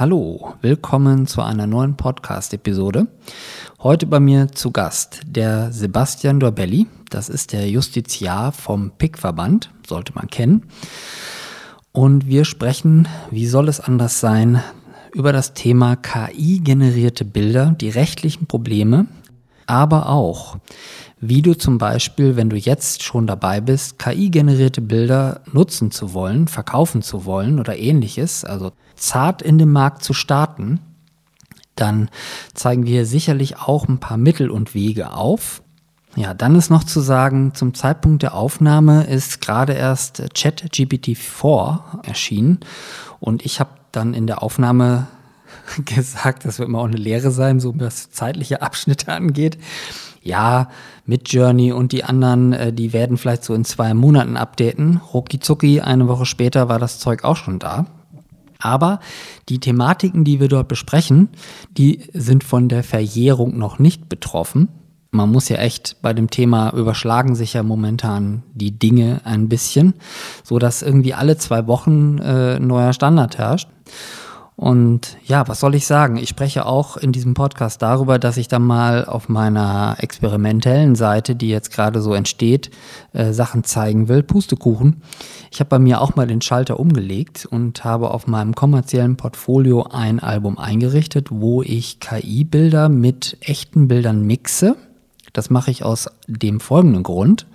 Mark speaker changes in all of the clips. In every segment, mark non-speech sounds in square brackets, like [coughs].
Speaker 1: Hallo, willkommen zu einer neuen Podcast-Episode. Heute bei mir zu Gast der Sebastian Dorbelli. Das ist der Justiziar vom PIK-Verband, sollte man kennen. Und wir sprechen, wie soll es anders sein, über das Thema KI-generierte Bilder, die rechtlichen Probleme, aber auch, wie du zum Beispiel, wenn du jetzt schon dabei bist, KI-generierte Bilder nutzen zu wollen, verkaufen zu wollen oder ähnliches, also zart in den Markt zu starten, dann zeigen wir sicherlich auch ein paar Mittel und Wege auf. Ja, dann ist noch zu sagen, zum Zeitpunkt der Aufnahme ist gerade erst ChatGPT 4 erschienen und ich habe dann in der Aufnahme [laughs] gesagt, das wird immer auch eine Lehre sein, so was zeitliche Abschnitte angeht. Ja, mit Journey und die anderen, äh, die werden vielleicht so in zwei Monaten updaten. Rucki zucki, eine Woche später war das Zeug auch schon da. Aber die Thematiken, die wir dort besprechen, die sind von der Verjährung noch nicht betroffen. Man muss ja echt bei dem Thema überschlagen sich ja momentan die Dinge ein bisschen, so dass irgendwie alle zwei Wochen äh, neuer Standard herrscht. Und ja, was soll ich sagen? Ich spreche auch in diesem Podcast darüber, dass ich dann mal auf meiner experimentellen Seite, die jetzt gerade so entsteht, äh, Sachen zeigen will. Pustekuchen. Ich habe bei mir auch mal den Schalter umgelegt und habe auf meinem kommerziellen Portfolio ein Album eingerichtet, wo ich KI-Bilder mit echten Bildern mixe. Das mache ich aus dem folgenden Grund,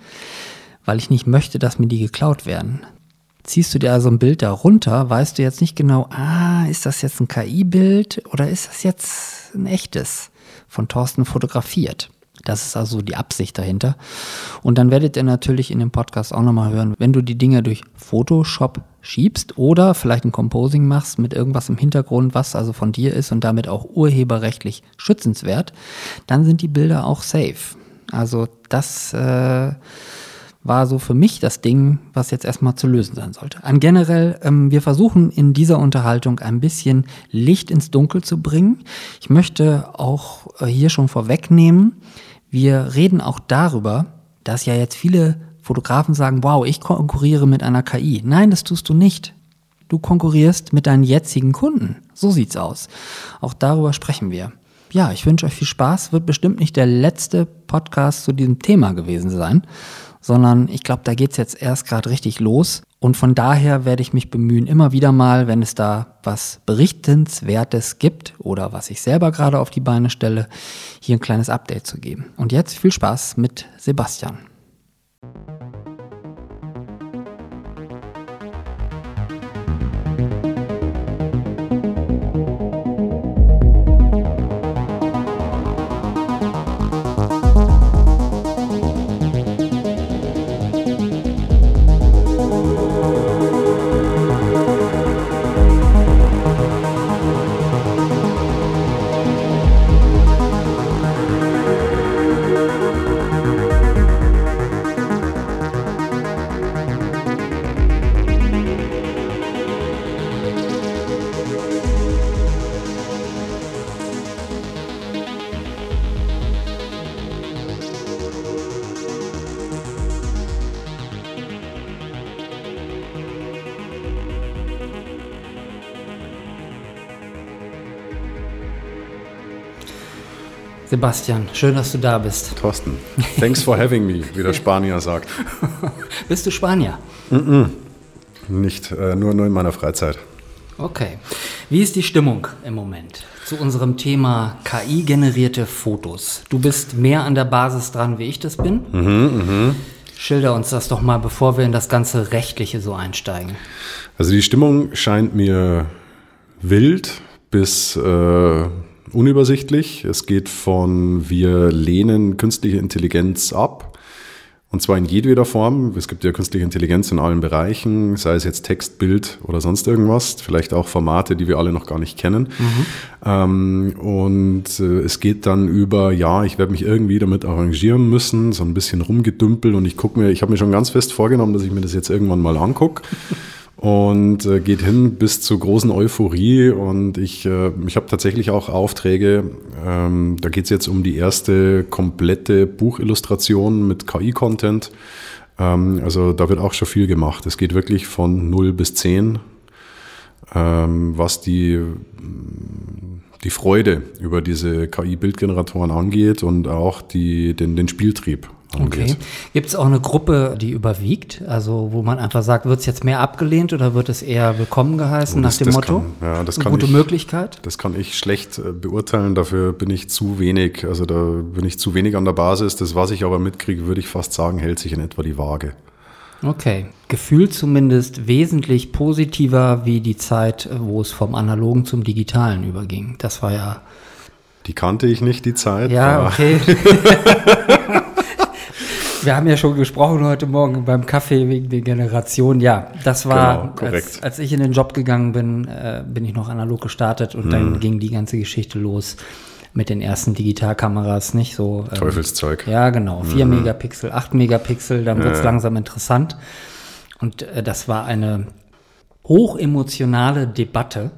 Speaker 1: weil ich nicht möchte, dass mir die geklaut werden ziehst du dir also ein Bild da runter, weißt du jetzt nicht genau, ah, ist das jetzt ein KI-Bild oder ist das jetzt ein echtes von Thorsten fotografiert? Das ist also die Absicht dahinter. Und dann werdet ihr natürlich in dem Podcast auch nochmal hören, wenn du die Dinge durch Photoshop schiebst oder vielleicht ein Composing machst mit irgendwas im Hintergrund, was also von dir ist und damit auch urheberrechtlich schützenswert, dann sind die Bilder auch safe. Also das äh, war so für mich das Ding, was jetzt erstmal zu lösen sein sollte. An generell, ähm, wir versuchen in dieser Unterhaltung ein bisschen Licht ins Dunkel zu bringen. Ich möchte auch äh, hier schon vorwegnehmen, wir reden auch darüber, dass ja jetzt viele Fotografen sagen, wow, ich konkurriere mit einer KI. Nein, das tust du nicht. Du konkurrierst mit deinen jetzigen Kunden. So sieht's aus. Auch darüber sprechen wir. Ja, ich wünsche euch viel Spaß. Wird bestimmt nicht der letzte Podcast zu diesem Thema gewesen sein, sondern ich glaube, da geht es jetzt erst gerade richtig los. Und von daher werde ich mich bemühen, immer wieder mal, wenn es da was Berichtenswertes gibt oder was ich selber gerade auf die Beine stelle, hier ein kleines Update zu geben. Und jetzt viel Spaß mit Sebastian. Sebastian, schön, dass du da bist.
Speaker 2: Thorsten, thanks for having me, wie der [laughs] Spanier sagt.
Speaker 1: Bist du Spanier?
Speaker 2: Mm -mm. Nicht, äh, nur, nur in meiner Freizeit.
Speaker 1: Okay. Wie ist die Stimmung im Moment zu unserem Thema KI-generierte Fotos? Du bist mehr an der Basis dran, wie ich das bin. Mhm, mh. Schilder uns das doch mal, bevor wir in das ganze Rechtliche so einsteigen.
Speaker 2: Also die Stimmung scheint mir wild bis äh, unübersichtlich. Es geht von, wir lehnen künstliche Intelligenz ab. Und zwar in jedweder Form. Es gibt ja künstliche Intelligenz in allen Bereichen, sei es jetzt Text, Bild oder sonst irgendwas. Vielleicht auch Formate, die wir alle noch gar nicht kennen. Mhm. Ähm, und äh, es geht dann über, ja, ich werde mich irgendwie damit arrangieren müssen, so ein bisschen rumgedümpelt. Und ich gucke mir, ich habe mir schon ganz fest vorgenommen, dass ich mir das jetzt irgendwann mal angucke. Und äh, geht hin bis zur großen Euphorie. Und ich, äh, ich habe tatsächlich auch Aufträge. Ähm, da geht es jetzt um die erste komplette Buchillustration mit KI-Content. Ähm, also da wird auch schon viel gemacht. Es geht wirklich von 0 bis 10. ähm, was die, die Freude über diese KI-Bildgeneratoren angeht und auch die, den, den Spieltrieb. Angeht.
Speaker 1: Okay. Gibt es auch eine Gruppe, die überwiegt? Also wo man einfach sagt, wird es jetzt mehr abgelehnt oder wird es eher willkommen geheißen
Speaker 2: Oh, das-
Speaker 1: nach dem Motto?
Speaker 2: kann- ja, das
Speaker 1: Eine
Speaker 2: kann
Speaker 1: gute
Speaker 2: ich-
Speaker 1: Möglichkeit?
Speaker 2: Das kann ich schlecht äh, beurteilen, dafür bin ich zu wenig, also da bin ich zu wenig an der Basis. Das, was ich aber mitkriege, würde ich fast sagen, hält sich in etwa die Waage.
Speaker 1: Okay. Gefühlt zumindest wesentlich positiver wie die Zeit, wo es vom Analogen zum Digitalen überging. Das war ja.
Speaker 2: Die kannte ich nicht, die Zeit.
Speaker 1: Ja, okay. [laughs] Wir haben ja schon gesprochen heute Morgen beim Kaffee wegen der Generation. Ja, das war,
Speaker 2: Genau,
Speaker 1: als, als ich in den Job gegangen bin, äh, bin ich noch analog gestartet und
Speaker 2: Hm.
Speaker 1: dann ging die ganze Geschichte los mit den ersten Digitalkameras, nicht so. ähm,
Speaker 2: Teufelszeug.
Speaker 1: Ja, genau. 4 Megapixel, 8 Megapixel, dann wird es
Speaker 2: Ja.
Speaker 1: langsam interessant. Und äh, das war eine hochemotionale Debatte,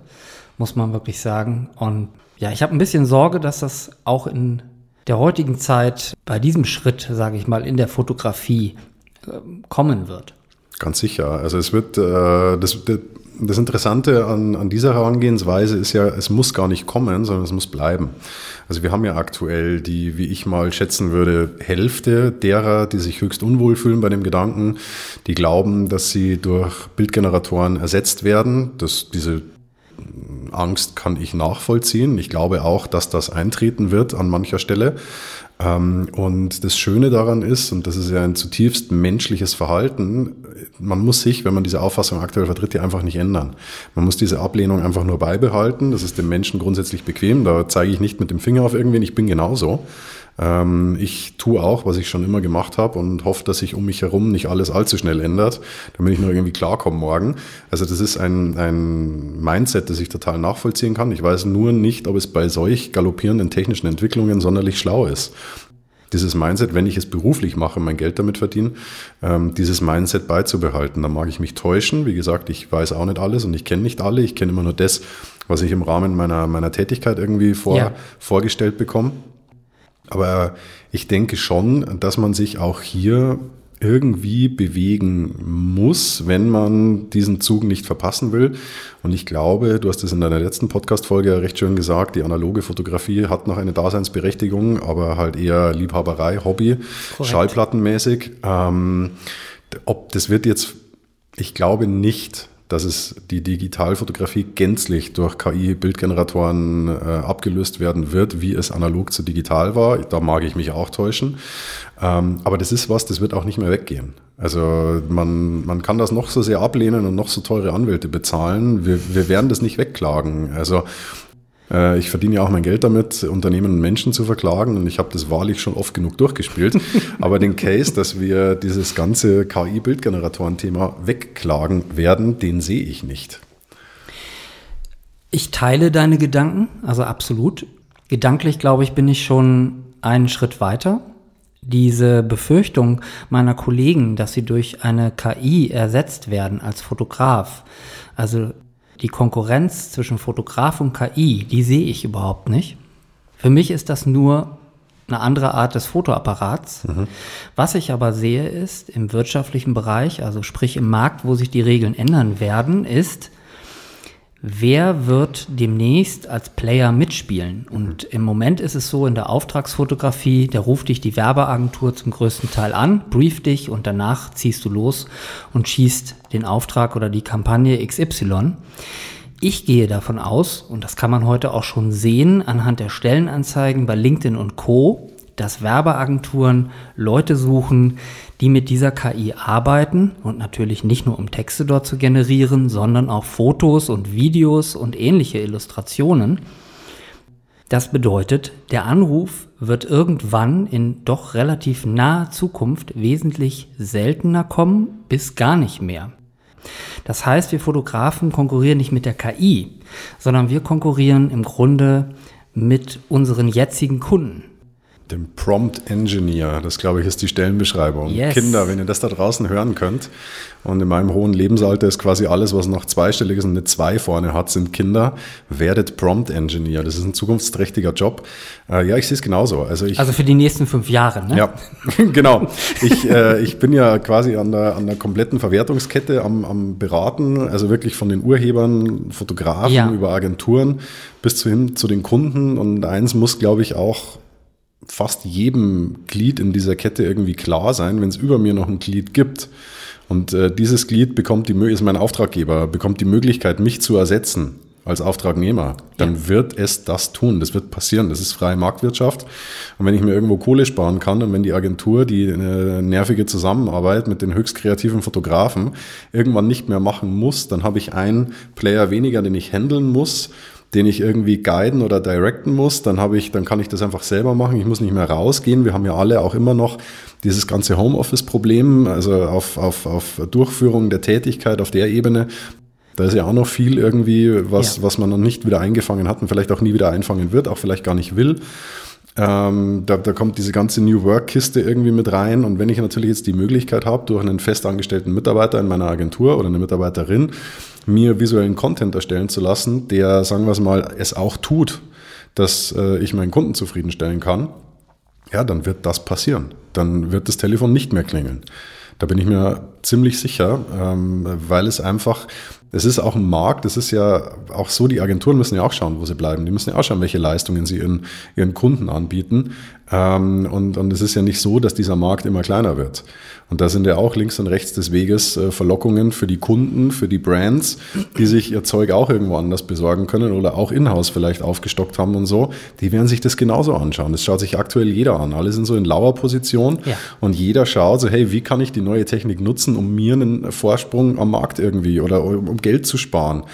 Speaker 1: muss man wirklich sagen. Und ja, ich habe ein bisschen Sorge, dass das auch in der heutigen Zeit bei diesem Schritt, sage ich mal, in der Fotografie äh, kommen wird.
Speaker 2: Ganz sicher. Also es wird, äh, das, das Interessante an, an dieser Herangehensweise ist ja, es muss gar nicht kommen, sondern es muss bleiben. Also wir haben ja aktuell die, wie ich mal schätzen würde, Hälfte derer, die sich höchst unwohl fühlen bei dem Gedanken, die glauben, dass sie durch Bildgeneratoren ersetzt werden. Das, diese Angst kann ich nachvollziehen. Ich glaube auch, dass das eintreten wird an mancher Stelle. Ähm, Und das Schöne daran ist, und das ist ja ein zutiefst menschliches Verhalten, man muss sich, wenn man diese Auffassung aktuell vertritt, ja einfach nicht ändern. Man muss diese Ablehnung einfach nur beibehalten. Das ist dem Menschen grundsätzlich bequem. Da zeige ich nicht mit dem Finger auf irgendwen, ich bin genauso. Ähm, Ich tue auch, was ich schon immer gemacht habe und hoffe, dass sich um mich herum nicht alles allzu schnell ändert, damit ich nur irgendwie klarkomme morgen. Also das ist ein, ein Mindset, das ich total nachvollziehen kann. Ich weiß nur nicht, ob es bei solch galoppierenden technischen Entwicklungen sonderlich schlau ist. Dieses Mindset, wenn ich es beruflich mache, mein Geld damit verdiene, ähm, dieses Mindset beizubehalten. Da mag ich mich täuschen. Wie gesagt, ich weiß auch nicht alles und ich kenne nicht alle. Ich kenne immer nur das, was ich im Rahmen meiner, meiner Tätigkeit irgendwie vor,
Speaker 1: Ja.
Speaker 2: vorgestellt bekomme. Aber ich denke schon, dass man sich auch hier irgendwie bewegen muss, wenn man diesen Zug nicht verpassen will. Und ich glaube, du hast es in deiner letzten Podcast-Folge ja recht schön gesagt, die analoge Fotografie hat noch eine Daseinsberechtigung, aber halt eher Liebhaberei, Hobby,
Speaker 1: Korrekt.
Speaker 2: schallplattenmäßig. Ähm, ob das wird jetzt, ich glaube nicht, dass es die Digitalfotografie gänzlich durch KI-Bildgeneratoren äh, abgelöst werden wird, wie es analog zu digital war. Da mag ich mich auch täuschen. Ähm, aber das ist was, das wird auch nicht mehr weggehen. Also man, man kann das noch so sehr ablehnen und noch so teure Anwälte bezahlen. Wir, wir werden das nicht wegklagen. Also ich verdiene ja auch mein Geld damit, Unternehmen und Menschen zu verklagen und ich habe das wahrlich schon oft genug durchgespielt. [laughs] Aber den Case, dass wir dieses ganze KI-Bildgeneratoren-Thema wegklagen werden, den sehe ich nicht.
Speaker 1: Ich teile deine Gedanken, also absolut. Gedanklich, glaube ich, bin ich schon einen Schritt weiter. Diese Befürchtung meiner Kollegen, dass sie durch eine KI ersetzt werden als Fotograf, also die Konkurrenz zwischen Fotograf und KI, die sehe ich überhaupt nicht. Für mich ist das nur eine andere Art des Fotoapparats. Was ich aber sehe ist, im wirtschaftlichen Bereich, also sprich im Markt, wo sich die Regeln ändern werden, ist, wer wird demnächst als Player mitspielen? Und im Moment ist es so in der Auftragsfotografie, da ruft dich die Werbeagentur zum größten Teil an, brieft dich und danach ziehst du los und schießt den Auftrag oder die Kampagne XY. Ich gehe davon aus, und das kann man heute auch schon sehen anhand der Stellenanzeigen bei LinkedIn und Co., dass Werbeagenturen Leute suchen, die mit dieser KI arbeiten und natürlich nicht nur um Texte dort zu generieren, sondern auch Fotos und Videos und ähnliche Illustrationen. Das bedeutet, der Anruf wird irgendwann in doch relativ naher Zukunft wesentlich seltener kommen bis gar nicht mehr. Das heißt, wir Fotografen konkurrieren nicht mit der KI, sondern wir konkurrieren im Grunde mit unseren jetzigen Kunden.
Speaker 2: Dem Prompt Engineer, das glaube ich ist die Stellenbeschreibung.
Speaker 1: Yes.
Speaker 2: Kinder, wenn ihr das da draußen hören könnt. Und in meinem hohen Lebensalter ist quasi alles, was noch zweistellig ist und eine 2 vorne hat, sind Kinder. Werdet Prompt Engineer. Das ist ein zukunftsträchtiger Job. Äh, ja, ich sehe es genauso. Also, ich,
Speaker 1: Also für die nächsten fünf Jahre, ne?
Speaker 2: ja, [laughs] genau. Ich, äh, ich bin ja quasi an der, an der kompletten Verwertungskette am, am Beraten, also wirklich von den Urhebern, Fotografen
Speaker 1: Ja.
Speaker 2: über Agenturen bis zu hin zu den Kunden. Und eins muss, glaube ich, auch fast jedem Glied in dieser Kette irgendwie klar sein, wenn es über mir noch ein Glied gibt. Und äh, dieses Glied bekommt die ist mein Auftraggeber, bekommt die Möglichkeit, mich zu ersetzen als Auftragnehmer, dann wird es das tun. Das wird passieren. Das ist freie Marktwirtschaft. Und wenn ich mir irgendwo Kohle sparen kann und wenn die Agentur die äh, nervige Zusammenarbeit mit den höchst kreativen Fotografen irgendwann nicht mehr machen muss, dann habe ich einen Player weniger, den ich handeln muss den ich irgendwie guiden oder directen muss, dann habe ich, dann kann ich das einfach selber machen. Ich muss nicht mehr rausgehen. Wir haben ja alle auch immer noch dieses ganze Homeoffice-Problem, also auf, auf, auf Durchführung der Tätigkeit auf der Ebene. Da ist ja auch noch viel irgendwie, was,
Speaker 1: Ja.
Speaker 2: was man noch nicht wieder eingefangen hat und vielleicht auch nie wieder einfangen wird, auch vielleicht gar nicht will. Ähm, da, da kommt diese ganze New Work-Kiste irgendwie mit rein. Und wenn ich natürlich jetzt die Möglichkeit habe, durch einen festangestellten Mitarbeiter in meiner Agentur oder eine Mitarbeiterin, mir visuellen Content erstellen zu lassen, der, sagen wir es mal, es auch tut, dass äh, ich meinen Kunden zufriedenstellen kann, ja, dann wird das passieren. Dann wird das Telefon nicht mehr klingeln. Da bin ich mir ziemlich sicher, ähm, weil es einfach, es ist auch ein Markt, es ist ja auch so, die Agenturen müssen ja auch schauen, wo sie bleiben. Die müssen ja auch schauen, welche Leistungen sie ihren, ihren Kunden anbieten. Ähm, und, und es ist ja nicht so, dass dieser Markt immer kleiner wird. Und da sind ja auch links und rechts des Weges äh, Verlockungen für die Kunden, für die Brands, die sich ihr Zeug auch irgendwo anders besorgen können oder auch in-house vielleicht aufgestockt haben und so. Die werden sich das genauso anschauen. Das schaut sich aktuell jeder an. Alle sind so in Lauerposition
Speaker 1: Ja.
Speaker 2: und jeder schaut so, hey, wie kann ich die neue Technik nutzen, um mir einen Vorsprung am Markt irgendwie oder um um Geld zu sparen?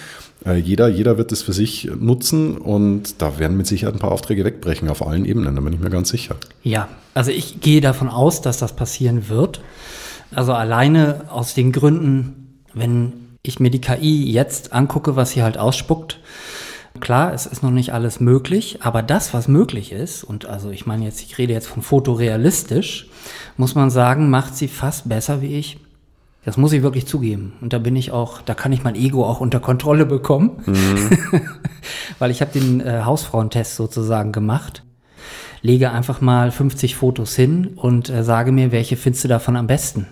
Speaker 2: Äh, Jeder, jeder wird es für sich nutzen und da werden mit Sicherheit ein paar Aufträge wegbrechen auf allen Ebenen, da bin ich mir ganz sicher.
Speaker 1: Ja, also ich gehe davon aus, dass das passieren wird. Also alleine aus den Gründen, wenn ich mir die KI jetzt angucke, was sie halt ausspuckt. Klar, es ist noch nicht alles möglich, aber das, was möglich ist, und also ich meine jetzt, ich rede jetzt von fotorealistisch, muss man sagen, macht sie fast besser wie ich. Das muss ich wirklich zugeben. Und da bin ich auch, da kann ich mein Ego auch unter Kontrolle bekommen. [laughs] Weil ich habe den äh, Hausfrauentest sozusagen gemacht lege einfach mal 50 Fotos hin und äh, sage mir, welche findest du davon am besten.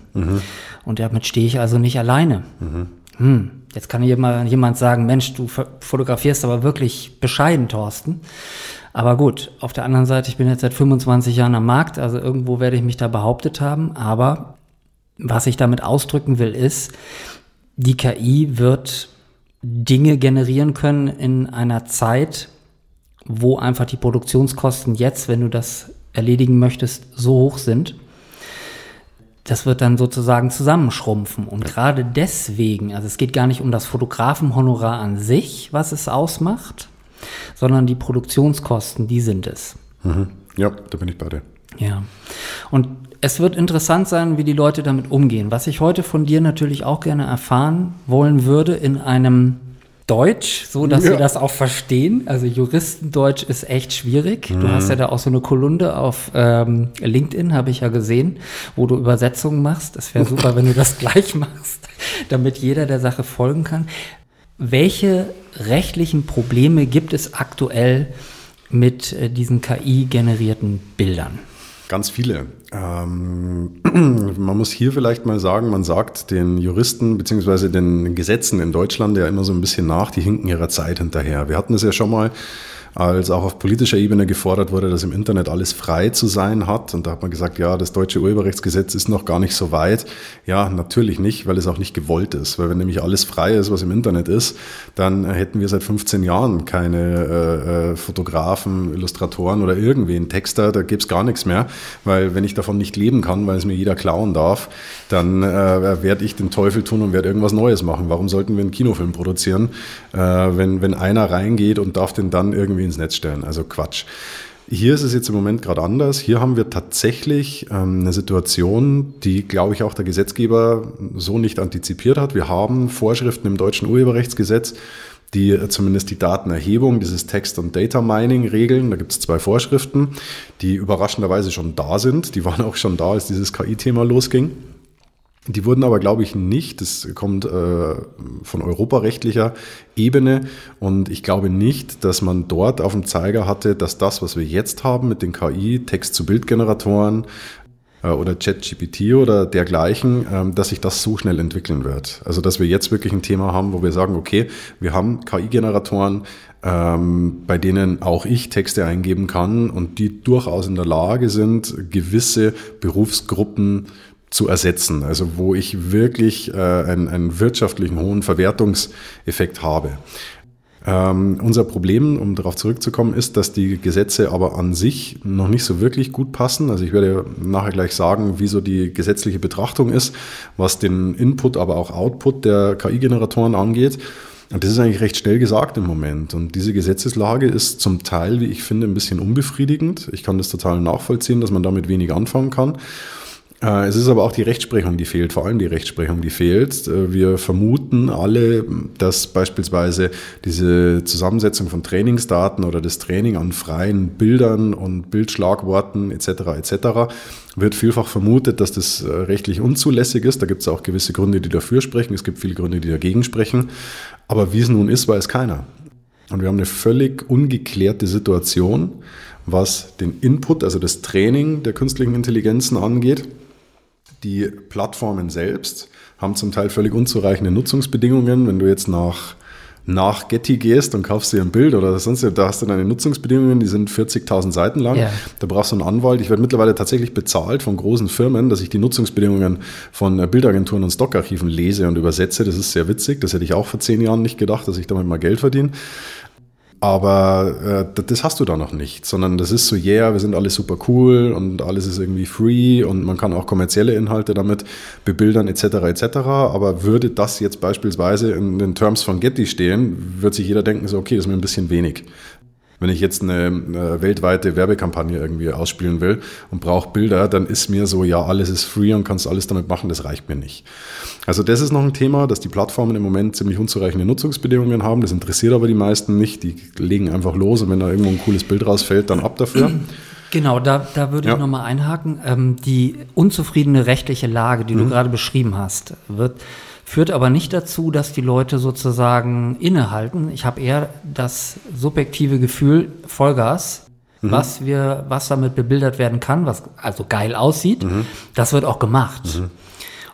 Speaker 1: Und damit stehe ich also nicht alleine. Hm, jetzt kann jemand, jemand sagen, Mensch, du fo- fotografierst aber wirklich bescheiden, Thorsten. Aber gut, auf der anderen Seite, ich bin jetzt seit 25 Jahren am Markt, also irgendwo werde ich mich da behauptet haben. Aber was ich damit ausdrücken will, ist, die KI wird Dinge generieren können in einer Zeit, wo einfach die Produktionskosten jetzt, wenn du das erledigen möchtest, so hoch sind. Das wird dann sozusagen zusammenschrumpfen. Und gerade deswegen, also es geht gar nicht um das Fotografenhonorar an sich, was es ausmacht, sondern die Produktionskosten, die sind es.
Speaker 2: Mhm. Ja, da bin ich bei dir.
Speaker 1: Ja. Und es wird interessant sein, wie die Leute damit umgehen. Was ich heute von dir natürlich auch gerne erfahren wollen würde in einem Deutsch, so dass
Speaker 2: Ja.
Speaker 1: wir das auch verstehen. Also Juristendeutsch ist echt schwierig. Du hast ja da auch so eine Kolumne auf ähm, LinkedIn, habe ich ja gesehen, wo du Übersetzungen machst. Das wäre super, wenn du das [laughs] gleich machst, damit jeder der Sache folgen kann. Welche rechtlichen Probleme gibt es aktuell mit äh, diesen KI-generierten Bildern?
Speaker 2: Ganz viele. Ähm, [clears throat] man muss hier vielleicht mal sagen, man sagt den Juristen bzw. den Gesetzen in Deutschland ja immer so ein bisschen nach, die hinken ihrer Zeit hinterher. Wir hatten es ja schon mal, als auch auf politischer Ebene gefordert wurde, dass im Internet alles frei zu sein hat. Und da hat man gesagt, ja, das deutsche Urheberrechtsgesetz ist noch gar nicht so weit. Ja, natürlich nicht, weil es auch nicht gewollt ist. Weil wenn nämlich alles frei ist, was im Internet ist, dann hätten wir seit 15 Jahren keine äh, äh, Fotografen, Illustratoren oder irgendwen, Texter, da gäbe es gar nichts mehr. Weil wenn ich davon nicht leben kann, weil es mir jeder klauen darf, dann äh, werde ich den Teufel tun und werde irgendwas Neues machen. Warum sollten wir einen Kinofilm produzieren, äh, wenn, wenn einer reingeht und darf den dann irgendwie ins Netz stellen? Also Quatsch. Hier ist es jetzt im Moment gerade anders. Hier haben wir tatsächlich ähm, eine Situation, die, glaube ich, auch der Gesetzgeber so nicht antizipiert hat. Wir haben Vorschriften im deutschen Urheberrechtsgesetz, die zumindest die Datenerhebung, dieses Text- und Data Mining regeln. Da gibt es zwei Vorschriften, die überraschenderweise schon da sind. Die waren auch schon da, als dieses KI-Thema losging. Die wurden aber, glaube ich, nicht. Das kommt äh, von europarechtlicher Ebene. Und ich glaube nicht, dass man dort auf dem Zeiger hatte, dass das, was wir jetzt haben mit den KI, Text-zu-Bild-Generatoren äh, oder ChatGPT oder dergleichen, ähm, dass sich das so schnell entwickeln wird. Also, dass wir jetzt wirklich ein Thema haben, wo wir sagen, okay, wir haben KI-Generatoren, ähm, bei denen auch ich Texte eingeben kann und die durchaus in der Lage sind, gewisse Berufsgruppen zu ersetzen. Also wo ich wirklich äh, einen, einen wirtschaftlichen hohen Verwertungseffekt habe. Ähm, unser Problem, um darauf zurückzukommen, ist, dass die Gesetze aber an sich noch nicht so wirklich gut passen. Also ich werde nachher gleich sagen, wie so die gesetzliche Betrachtung ist, was den Input, aber auch Output der KI-Generatoren angeht. Und das ist eigentlich recht schnell gesagt im Moment. Und diese Gesetzeslage ist zum Teil, wie ich finde, ein bisschen unbefriedigend. Ich kann das total nachvollziehen, dass man damit wenig anfangen kann. Äh, es ist aber auch die Rechtsprechung, die fehlt, vor allem die Rechtsprechung, die fehlt. Äh, wir vermuten alle, dass beispielsweise diese Zusammensetzung von Trainingsdaten oder das Training an freien Bildern und Bildschlagworten etc. etc. wird vielfach vermutet, dass das äh, rechtlich unzulässig ist. Da gibt es auch gewisse Gründe, die dafür sprechen. Es gibt viele Gründe, die dagegen sprechen. Aber wie es nun ist, weiß keiner. Und wir haben eine völlig ungeklärte Situation, was den Input, also das Training der künstlichen Intelligenzen angeht. Die Plattformen selbst haben zum Teil völlig unzureichende Nutzungsbedingungen. Wenn du jetzt nach, nach Getty gehst und kaufst dir ein Bild oder sonst, da hast du deine Nutzungsbedingungen, die sind 40.000 Seiten lang. Ja. Da brauchst du einen Anwalt. Ich werde mittlerweile tatsächlich bezahlt von großen Firmen, dass ich die Nutzungsbedingungen von Bildagenturen und Stockarchiven lese und übersetze. Das ist sehr witzig. Das hätte ich auch vor zehn Jahren nicht gedacht, dass ich damit mal Geld verdiene. Aber äh, das hast du da noch nicht, sondern das ist so, yeah, wir sind alle super cool und alles ist irgendwie free und man kann auch kommerzielle Inhalte damit bebildern etc. etc. Aber würde das jetzt beispielsweise in den Terms von Getty stehen, wird sich jeder denken, so, okay, das ist mir ein bisschen wenig. Wenn ich jetzt eine, eine weltweite Werbekampagne irgendwie ausspielen will und brauche Bilder, dann ist mir so, ja, alles ist free und kannst alles damit machen, das reicht mir nicht. Also das ist noch ein Thema, dass die Plattformen im Moment ziemlich unzureichende Nutzungsbedingungen haben. Das interessiert aber die meisten nicht. Die legen einfach los und wenn da irgendwo ein cooles Bild rausfällt, dann ab dafür. [clears throat]
Speaker 1: Genau, da, da würde ja. ich nochmal einhaken. Ähm, die unzufriedene rechtliche Lage, die mhm. du gerade beschrieben hast, wird führt aber nicht dazu, dass die Leute sozusagen innehalten. Ich habe eher das subjektive Gefühl, Vollgas, mhm. was wir, was damit bebildert werden kann, was also geil aussieht, mhm. das wird auch gemacht. Mhm.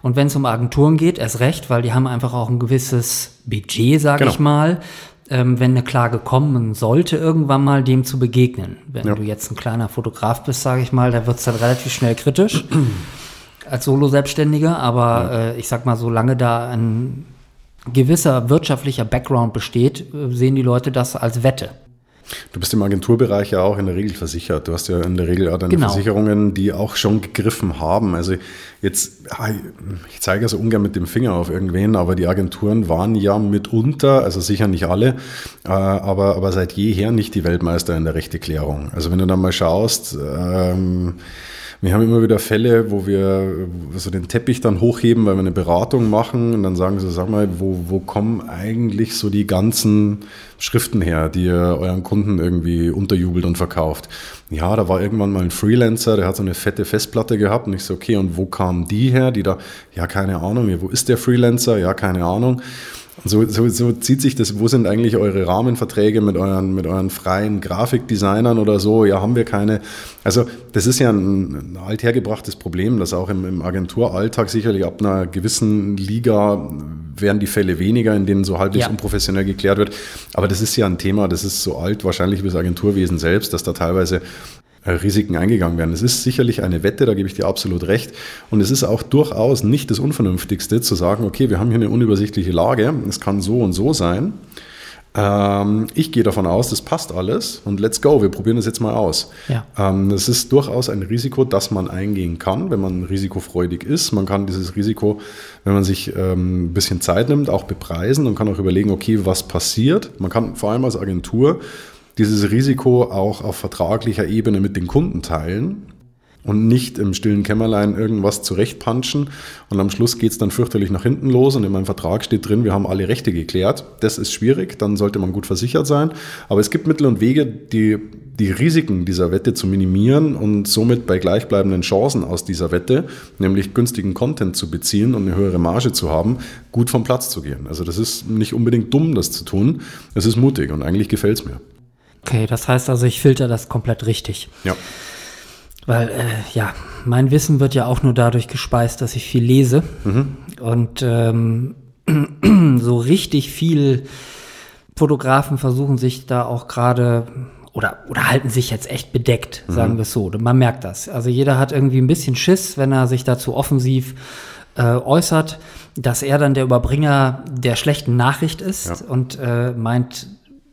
Speaker 1: Und wenn es um Agenturen geht, erst recht, weil die haben einfach auch ein gewisses Budget, sage genau. ich mal, ähm, wenn eine Klage kommen sollte, irgendwann mal dem zu begegnen. Wenn ja. du jetzt ein kleiner Fotograf bist, sage ich mal, da wird es dann relativ schnell kritisch [clears throat] als Solo-Selbstständiger, aber ja. äh, ich sag mal, solange da ein gewisser wirtschaftlicher Background besteht, äh, sehen die Leute das als Wette.
Speaker 2: Du bist im Agenturbereich ja auch in der Regel versichert. Du hast ja in der Regel auch deine genau. Versicherungen, die auch schon gegriffen haben. Also jetzt, ich zeige so ungern mit dem Finger auf irgendwen, aber die Agenturen waren ja mitunter, also sicher nicht alle, äh, aber, aber seit jeher nicht die Weltmeister in der Rechteklärung. Also wenn du dann mal schaust, ähm, wir haben immer wieder Fälle, wo wir so den Teppich dann hochheben, weil wir eine Beratung machen und dann sagen sie, sag mal, wo, wo kommen eigentlich so die ganzen Schriften her, die ihr euren Kunden irgendwie unterjubelt und verkauft? Ja, da war irgendwann mal ein Freelancer, der hat so eine fette Festplatte gehabt und ich so, okay, und wo kamen die her? Die da, ja, keine Ahnung, wo ist der Freelancer? Ja, keine Ahnung. So, so, so zieht sich das, wo sind eigentlich eure Rahmenverträge mit euren, mit euren freien Grafikdesignern oder so? Ja, haben wir keine. Also das ist ja ein, ein althergebrachtes Problem, das auch im, im Agenturalltag sicherlich ab einer gewissen Liga werden die Fälle weniger, in denen so halbwegs ja. unprofessionell geklärt wird. Aber das ist ja ein Thema, das ist so alt wahrscheinlich wie das Agenturwesen selbst, dass da teilweise äh, Risiken eingegangen werden. Es ist sicherlich eine Wette, da gebe ich dir absolut recht. Und es ist auch durchaus nicht das Unvernünftigste zu sagen, okay, wir haben hier eine unübersichtliche Lage, es kann so und so sein. Ähm, ich gehe davon aus, das passt alles und let's go, wir probieren das jetzt mal aus. Ja. Ähm, es ist durchaus ein Risiko, das man eingehen kann, wenn man risikofreudig ist. Man kann dieses Risiko, wenn man sich ähm, ein bisschen Zeit nimmt, auch bepreisen und kann auch überlegen, okay, was passiert. Man kann vor allem als Agentur dieses Risiko auch auf vertraglicher Ebene mit den Kunden teilen. Und nicht im stillen Kämmerlein irgendwas zurechtpanschen. Und am Schluss geht es dann fürchterlich nach hinten los und in meinem Vertrag steht drin, wir haben alle Rechte geklärt. Das ist schwierig, dann sollte man gut versichert sein. Aber es gibt Mittel und Wege, die, die Risiken dieser Wette zu minimieren und somit bei gleichbleibenden Chancen aus dieser Wette, nämlich günstigen Content zu beziehen und eine höhere Marge zu haben, gut vom Platz zu gehen. Also das ist nicht unbedingt dumm, das zu tun. Es ist mutig und eigentlich gefällt es mir.
Speaker 1: Okay, das heißt also, ich filter das komplett richtig.
Speaker 2: Ja.
Speaker 1: Weil, äh, ja, mein Wissen wird ja auch nur dadurch gespeist, dass ich viel lese. Mhm. Und ähm, [clears throat] so richtig viel Fotografen versuchen sich da auch gerade oder, oder halten sich jetzt echt bedeckt, mhm. sagen wir es so. Man merkt das. Also jeder hat irgendwie ein bisschen Schiss, wenn er sich dazu offensiv äh, äußert, dass er dann der Überbringer der schlechten Nachricht ist ja. und äh, meint,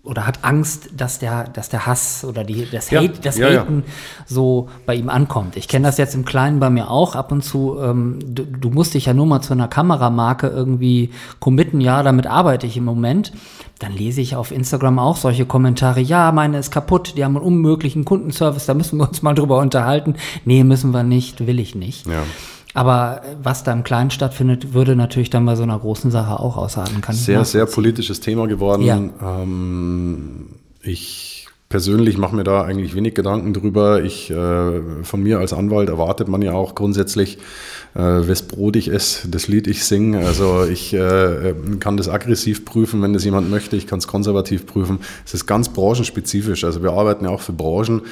Speaker 1: oder hat Angst, dass der, dass der Hass oder die, das, ja, Hate, das ja, Haten ja. so bei ihm ankommt. Ich kenne das jetzt im Kleinen bei mir auch ab und zu. Ähm, du, du, musst dich ja nur mal zu einer Kameramarke irgendwie committen, ja, damit arbeite ich im Moment. Dann lese ich auf Instagram auch solche Kommentare, ja, meine ist kaputt, die haben einen unmöglichen Kundenservice, da müssen wir uns mal drüber unterhalten. Nee, müssen wir nicht, will ich nicht. Ja. Aber was da im Kleinen stattfindet, würde natürlich dann bei so einer großen Sache auch ausarten. Kann
Speaker 2: sehr, sehr politisches Thema geworden. Ja. Ähm, ich persönlich mache mir da eigentlich wenig Gedanken drüber. Ich, äh, von mir als Anwalt erwartet man ja auch grundsätzlich, äh, wes Brot ich esse, das Lied ich singe. Also ich äh, kann das aggressiv prüfen, wenn das jemand möchte. Ich kann es konservativ prüfen. Es ist ganz branchenspezifisch. Also wir arbeiten ja auch für Branchen.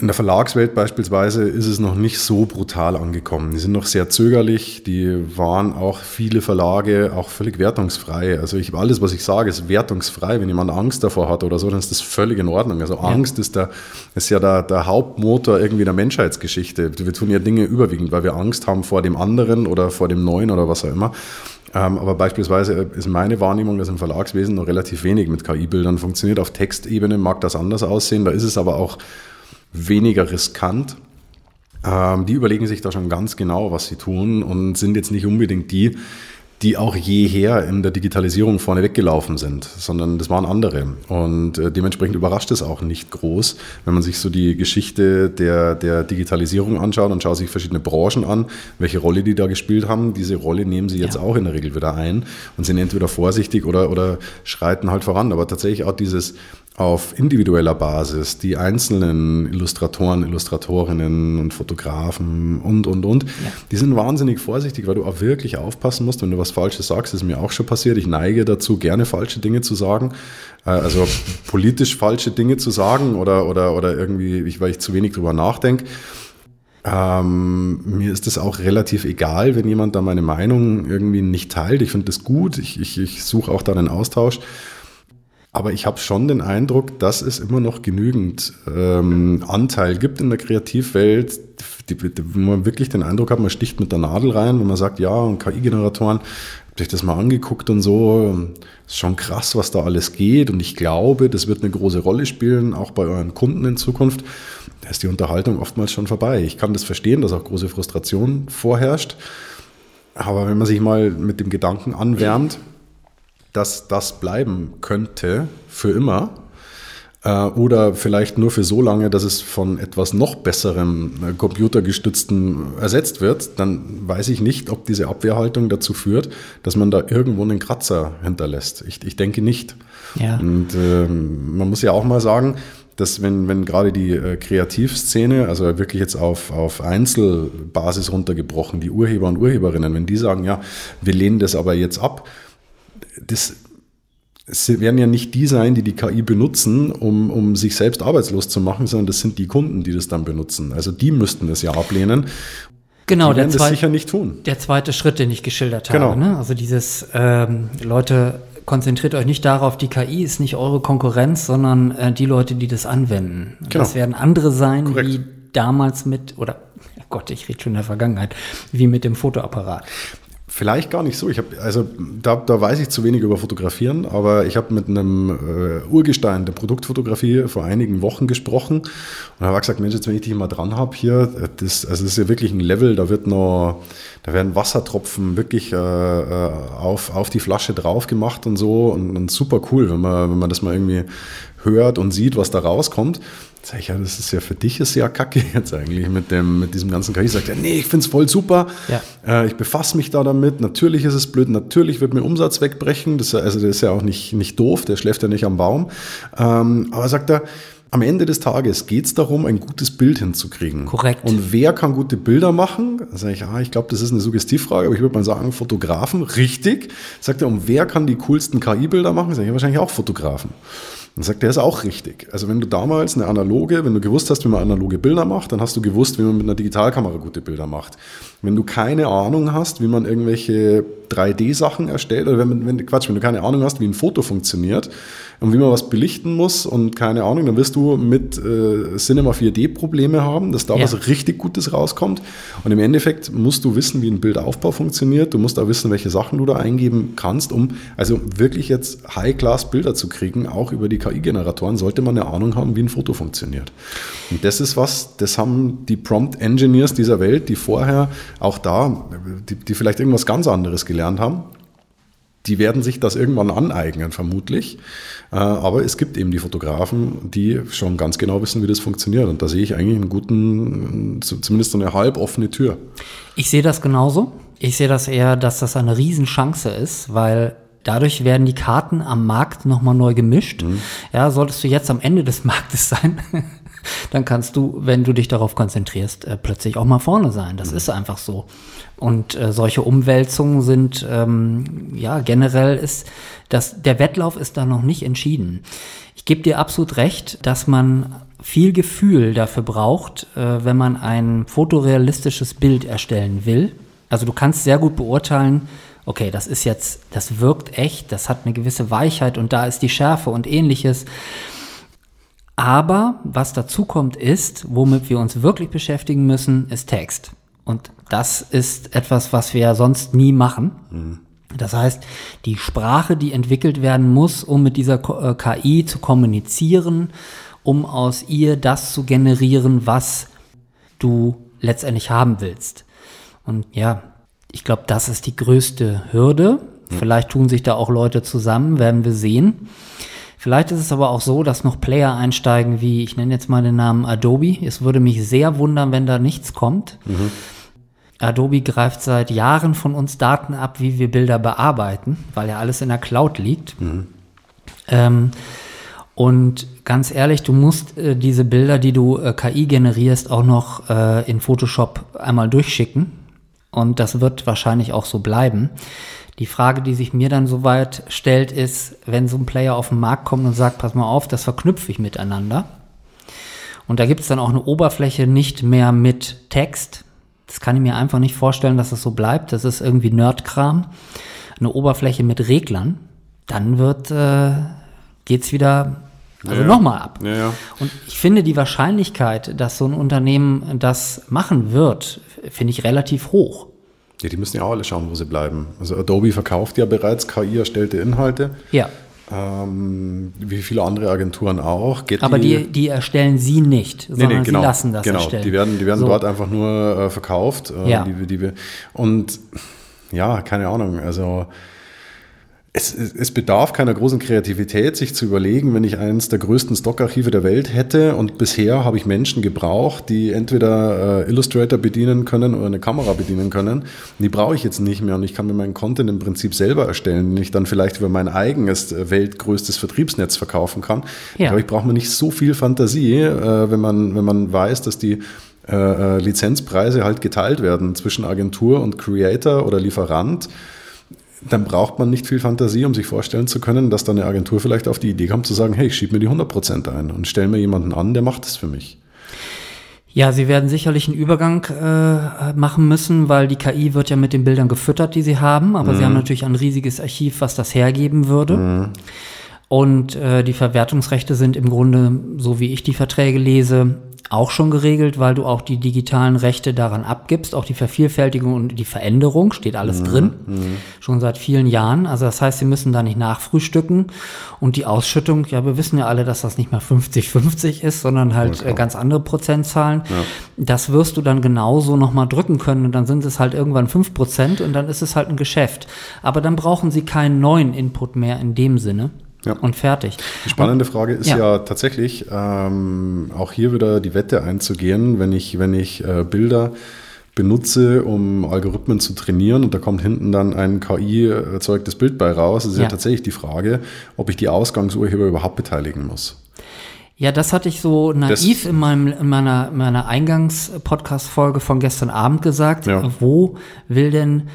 Speaker 2: In der Verlagswelt beispielsweise ist es noch nicht so brutal angekommen. Die sind noch sehr zögerlich. Die waren auch viele Verlage auch völlig wertungsfrei. Also ich, alles, was ich sage, ist wertungsfrei. Wenn jemand Angst davor hat oder so, dann ist das völlig in Ordnung. Also Angst ja. ist, der, ist ja der, der Hauptmotor irgendwie der Menschheitsgeschichte. Wir tun ja Dinge überwiegend, weil wir Angst haben vor dem anderen oder vor dem Neuen oder was auch immer. Ähm, aber beispielsweise ist meine Wahrnehmung, dass im Verlagswesen noch relativ wenig mit KI-Bildern funktioniert. Auf Textebene mag das anders aussehen. Da ist es aber auch weniger riskant. Ähm, die überlegen sich da schon ganz genau, was sie tun und sind jetzt nicht unbedingt die, die auch jeher in der Digitalisierung vorne weggelaufen sind, sondern das waren andere. Und äh, dementsprechend überrascht es auch nicht groß, wenn man sich so die Geschichte der, der Digitalisierung anschaut und schaut sich verschiedene Branchen an, welche Rolle die da gespielt haben. Diese Rolle nehmen sie jetzt ja. auch in der Regel wieder ein und sind entweder vorsichtig oder, oder schreiten halt voran. Aber tatsächlich auch dieses auf individueller Basis die einzelnen Illustratoren, Illustratorinnen und Fotografen und, und, und, ja. die sind wahnsinnig vorsichtig, weil du auch wirklich aufpassen musst, wenn du was Falsches sagst. Das ist mir auch schon passiert. Ich neige dazu, gerne falsche Dinge zu sagen. Äh, also [laughs] politisch falsche Dinge zu sagen oder, oder, oder irgendwie, weil ich zu wenig drüber nachdenke. Ähm, mir ist das auch relativ egal, wenn jemand da meine Meinung irgendwie nicht teilt. Ich finde das gut. Ich, ich, ich suche auch da einen Austausch. Aber ich habe schon den Eindruck, dass es immer noch genügend ähm, Anteil gibt in der Kreativwelt, die, die, wo man wirklich den Eindruck hat, man sticht mit der Nadel rein, wenn man sagt, ja, und KI-Generatoren, habt euch das mal angeguckt und so, ist schon krass, was da alles geht. Und ich glaube, das wird eine große Rolle spielen, auch bei euren Kunden in Zukunft. Da ist die Unterhaltung oftmals schon vorbei. Ich kann das verstehen, dass auch große Frustration vorherrscht. Aber wenn man sich mal mit dem Gedanken anwärmt, dass das bleiben könnte für immer äh, oder vielleicht nur für so lange, dass es von etwas noch besserem äh, computergestützten ersetzt wird, dann weiß ich nicht, ob diese Abwehrhaltung dazu führt, dass man da irgendwo einen Kratzer hinterlässt. Ich, ich denke nicht. Ja. Und äh, man muss ja auch mal sagen, dass wenn, wenn gerade die äh, Kreativszene, also wirklich jetzt auf, auf Einzelbasis runtergebrochen, die Urheber und Urheberinnen, wenn die sagen, ja, wir lehnen das aber jetzt ab, das es werden ja nicht die sein, die die KI benutzen, um, um sich selbst arbeitslos zu machen, sondern das sind die Kunden, die das dann benutzen. Also die müssten das ja ablehnen.
Speaker 1: Genau, die
Speaker 2: der das sicher nicht tun.
Speaker 1: Der zweite Schritt, den ich geschildert habe. Genau. Ne? Also dieses, ähm, Leute, konzentriert euch nicht darauf, die KI ist nicht eure Konkurrenz, sondern äh, die Leute, die das anwenden. Genau. Das werden andere sein, Korrekt. wie damals mit, oder Gott, ich rede schon in der Vergangenheit, wie mit dem Fotoapparat.
Speaker 2: Vielleicht gar nicht so. Ich habe, also da, da weiß ich zu wenig über Fotografieren, aber ich habe mit einem äh, Urgestein der Produktfotografie vor einigen Wochen gesprochen und habe gesagt, Mensch, jetzt wenn ich dich mal dran habe hier, das, also das ist ja wirklich ein Level, da wird noch, da werden Wassertropfen wirklich äh, äh auf, auf die Flasche drauf gemacht und so und, und super cool, wenn man, wenn man das mal irgendwie hört und sieht, was da rauskommt. Sag ich, ja, das ist ja für dich ist ja kacke jetzt eigentlich mit, dem, mit diesem ganzen KI. Sagt er, nee, ich finde es voll super. Ja. Äh, ich befasse mich da damit. Natürlich ist es blöd. Natürlich wird mir Umsatz wegbrechen. Das, also, das ist ja auch nicht, nicht doof. Der schläft ja nicht am Baum. Ähm, aber sagt er, am Ende des Tages geht es darum, ein gutes Bild hinzukriegen.
Speaker 1: Korrekt.
Speaker 2: Und wer kann gute Bilder machen? Da sage ich, ah, ich glaube, das ist eine Suggestivfrage, aber ich würde mal sagen, Fotografen, richtig. Sagt er, und wer kann die coolsten KI-Bilder machen? Sage ich, wahrscheinlich auch Fotografen. Dann sagt er, ist auch richtig. Also wenn du damals eine analoge, wenn du gewusst hast, wie man analoge Bilder macht, dann hast du gewusst, wie man mit einer Digitalkamera gute Bilder macht. Wenn du keine Ahnung hast, wie man irgendwelche 3D-Sachen erstellt, oder wenn, wenn, Quatsch, wenn du keine Ahnung hast, wie ein Foto funktioniert, und wie man was belichten muss und keine Ahnung, dann wirst du mit äh, Cinema 4D Probleme haben, dass da ja. was richtig Gutes rauskommt. Und im Endeffekt musst du wissen, wie ein Bildaufbau funktioniert. Du musst auch wissen, welche Sachen du da eingeben kannst, um also wirklich jetzt High-Class-Bilder zu kriegen, auch über die KI-Generatoren, sollte man eine Ahnung haben, wie ein Foto funktioniert. Und das ist was, das haben die Prompt-Engineers dieser Welt, die vorher auch da, die, die vielleicht irgendwas ganz anderes gelernt haben, die werden sich das irgendwann aneignen, vermutlich. Äh, aber es gibt eben die Fotografen, die schon ganz genau wissen, wie das funktioniert. Und da sehe ich eigentlich einen guten, zumindest so eine halb offene Tür.
Speaker 1: Ich sehe das genauso. Ich sehe das eher, dass das eine Riesenchance ist, weil dadurch werden die Karten am Markt nochmal neu gemischt. Mhm. Ja, solltest du jetzt am Ende des Marktes sein, dann kannst du, wenn du dich darauf konzentrierst, äh, plötzlich auch mal vorne sein. Das mhm. ist einfach so. Und äh, solche Umwälzungen sind, ähm, ja, generell ist das, der Wettlauf ist da noch nicht entschieden. Ich gebe dir absolut recht, dass man viel Gefühl dafür braucht, äh, wenn man ein fotorealistisches Bild erstellen will. Also du kannst sehr gut beurteilen, okay, das ist jetzt, das wirkt echt, das hat eine gewisse Weichheit und da ist die Schärfe und ähnliches. Aber was dazu kommt ist, womit wir uns wirklich beschäftigen müssen, ist Text. Und das ist etwas, was wir sonst nie machen. Mhm. Das heißt, die Sprache, die entwickelt werden muss, um mit dieser KI äh, zu kommunizieren, um aus ihr das zu generieren, was du letztendlich haben willst. Und ja, ich glaube, das ist die größte Hürde. Mhm. Vielleicht tun sich da auch Leute zusammen, werden wir sehen. Vielleicht ist es aber auch so, dass noch Player einsteigen wie, ich nenne jetzt mal den Namen Adobe. Es würde mich sehr wundern, wenn da nichts kommt. Mhm. Adobe greift seit Jahren von uns Daten ab, wie wir Bilder bearbeiten, weil ja alles in der Cloud liegt. Mhm. Ähm, und ganz ehrlich, du musst äh, diese Bilder, die du äh, KI generierst, auch noch äh, in Photoshop einmal durchschicken. Und das wird wahrscheinlich auch so bleiben. Die Frage, die sich mir dann soweit stellt, ist, wenn so ein Player auf den Markt kommt und sagt, pass mal auf, das verknüpfe ich miteinander. Und da gibt es dann auch eine Oberfläche nicht mehr mit Text. Das kann ich mir einfach nicht vorstellen, dass das so bleibt. Das ist irgendwie Nerdkram. Eine Oberfläche mit Reglern. Dann wird, äh, geht's wieder also ja, nochmal ab.
Speaker 2: Ja, ja.
Speaker 1: Und ich finde die Wahrscheinlichkeit, dass so ein Unternehmen das machen wird, finde ich relativ hoch.
Speaker 2: Ja, die müssen ja auch alle schauen, wo sie bleiben. Also Adobe verkauft ja bereits KI-erstellte Inhalte.
Speaker 1: Ja.
Speaker 2: Ähm, wie viele andere Agenturen auch.
Speaker 1: Getty, Aber die, die erstellen sie nicht, sondern nee, genau, sie lassen das
Speaker 2: genau.
Speaker 1: erstellen.
Speaker 2: Die werden, die werden so. dort einfach nur äh, verkauft. Äh, ja. Die, die und ja, keine Ahnung. Also es, es, bedarf keiner großen Kreativität, sich zu überlegen, wenn ich eines der größten Stockarchive der Welt hätte und bisher habe ich Menschen gebraucht, die entweder äh, Illustrator bedienen können oder eine Kamera bedienen können. Die brauche ich jetzt nicht mehr und ich kann mir meinen Content im Prinzip selber erstellen, den ich dann vielleicht über mein eigenes äh, weltgrößtes Vertriebsnetz verkaufen kann. Ja. Aber ich brauche mir nicht so viel Fantasie, äh, wenn, man, wenn man weiß, dass die äh, äh, Lizenzpreise halt geteilt werden zwischen Agentur und Creator oder Lieferant dann braucht man nicht viel Fantasie, um sich vorstellen zu können, dass da eine Agentur vielleicht auf die Idee kommt zu sagen, hey, ich schiebe mir die 100% ein und stelle mir jemanden an, der macht das für mich.
Speaker 1: Ja, sie werden sicherlich einen Übergang äh, machen müssen, weil die KI wird ja mit den Bildern gefüttert, die sie haben, aber mhm. sie haben natürlich ein riesiges Archiv, was das hergeben würde. Mhm. Und äh, die Verwertungsrechte sind im Grunde, so wie ich die Verträge lese, auch schon geregelt, weil du auch die digitalen Rechte daran abgibst, auch die Vervielfältigung und die Veränderung, steht alles mhm. drin, mhm. schon seit vielen Jahren. Also das heißt, sie müssen da nicht nachfrühstücken und die Ausschüttung, ja, wir wissen ja alle, dass das nicht mehr 50-50 ist, sondern halt äh, ganz andere Prozentzahlen. Ja. Das wirst du dann genauso nochmal drücken können und dann sind es halt irgendwann 5 Prozent und dann ist es halt ein Geschäft. Aber dann brauchen sie keinen neuen Input mehr in dem Sinne. Ja. Und fertig.
Speaker 2: Die spannende Frage ist ja, ja tatsächlich, ähm, auch hier wieder die Wette einzugehen, wenn ich, wenn ich äh, Bilder benutze, um Algorithmen zu trainieren und da kommt hinten dann ein KI-erzeugtes Bild bei raus, ist ja. ja tatsächlich die Frage, ob ich die Ausgangsurheber überhaupt beteiligen muss.
Speaker 1: Ja, das hatte ich so naiv das, in, meinem, in meiner, meiner Eingangs-Podcast-Folge von gestern Abend gesagt. Ja. Wo will denn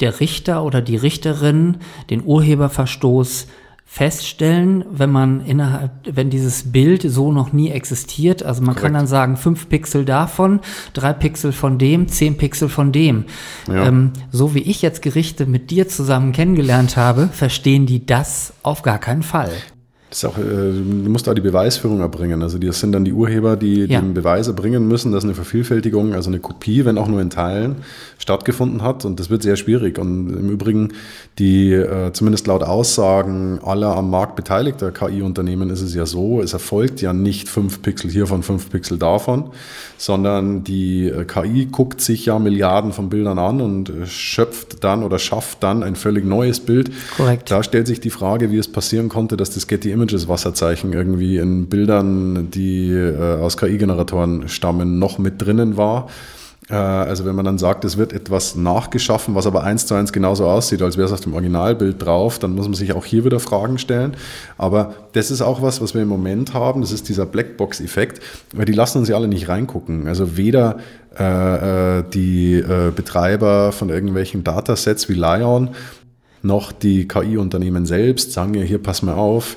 Speaker 1: der Richter oder die Richterin den Urheberverstoß feststellen, wenn man innerhalb, wenn dieses Bild so noch nie existiert. Also man Korrekt. kann dann sagen, fünf Pixel davon, drei Pixel von dem, zehn Pixel von dem. Ja. Ähm, so wie ich jetzt Gerichte mit dir zusammen kennengelernt habe, verstehen die das auf gar keinen Fall.
Speaker 2: Das auch, äh, du musst auch die Beweisführung erbringen. Also das sind dann die Urheber, die ja. den Beweis erbringen müssen, dass eine Vervielfältigung, also eine Kopie, wenn auch nur in Teilen, stattgefunden hat. Und das wird sehr schwierig. Und im Übrigen, die äh, zumindest laut Aussagen aller am Markt beteiligter KI-Unternehmen ist es ja so, es erfolgt ja nicht fünf Pixel hiervon, fünf Pixel davon, sondern die äh, KI guckt sich ja Milliarden von Bildern an und schöpft dann oder schafft dann ein völlig neues Bild.
Speaker 1: Korrekt.
Speaker 2: Da stellt sich die Frage, wie es passieren konnte, dass das Getty Image Images Wasserzeichen irgendwie in Bildern, die äh, aus KI-Generatoren stammen, noch mit drinnen war. Äh, also wenn man dann sagt, es wird etwas nachgeschaffen, was aber eins zu eins genauso aussieht, als wäre es auf dem Originalbild drauf, dann muss man sich auch hier wieder Fragen stellen. Aber das ist auch was, was wir im Moment haben, das ist dieser Blackbox-Effekt, weil die lassen uns ja alle nicht reingucken. Also weder äh, äh die äh, Betreiber von irgendwelchen Datasets wie Lion noch die KI-Unternehmen selbst sagen ja, hier pass mal auf,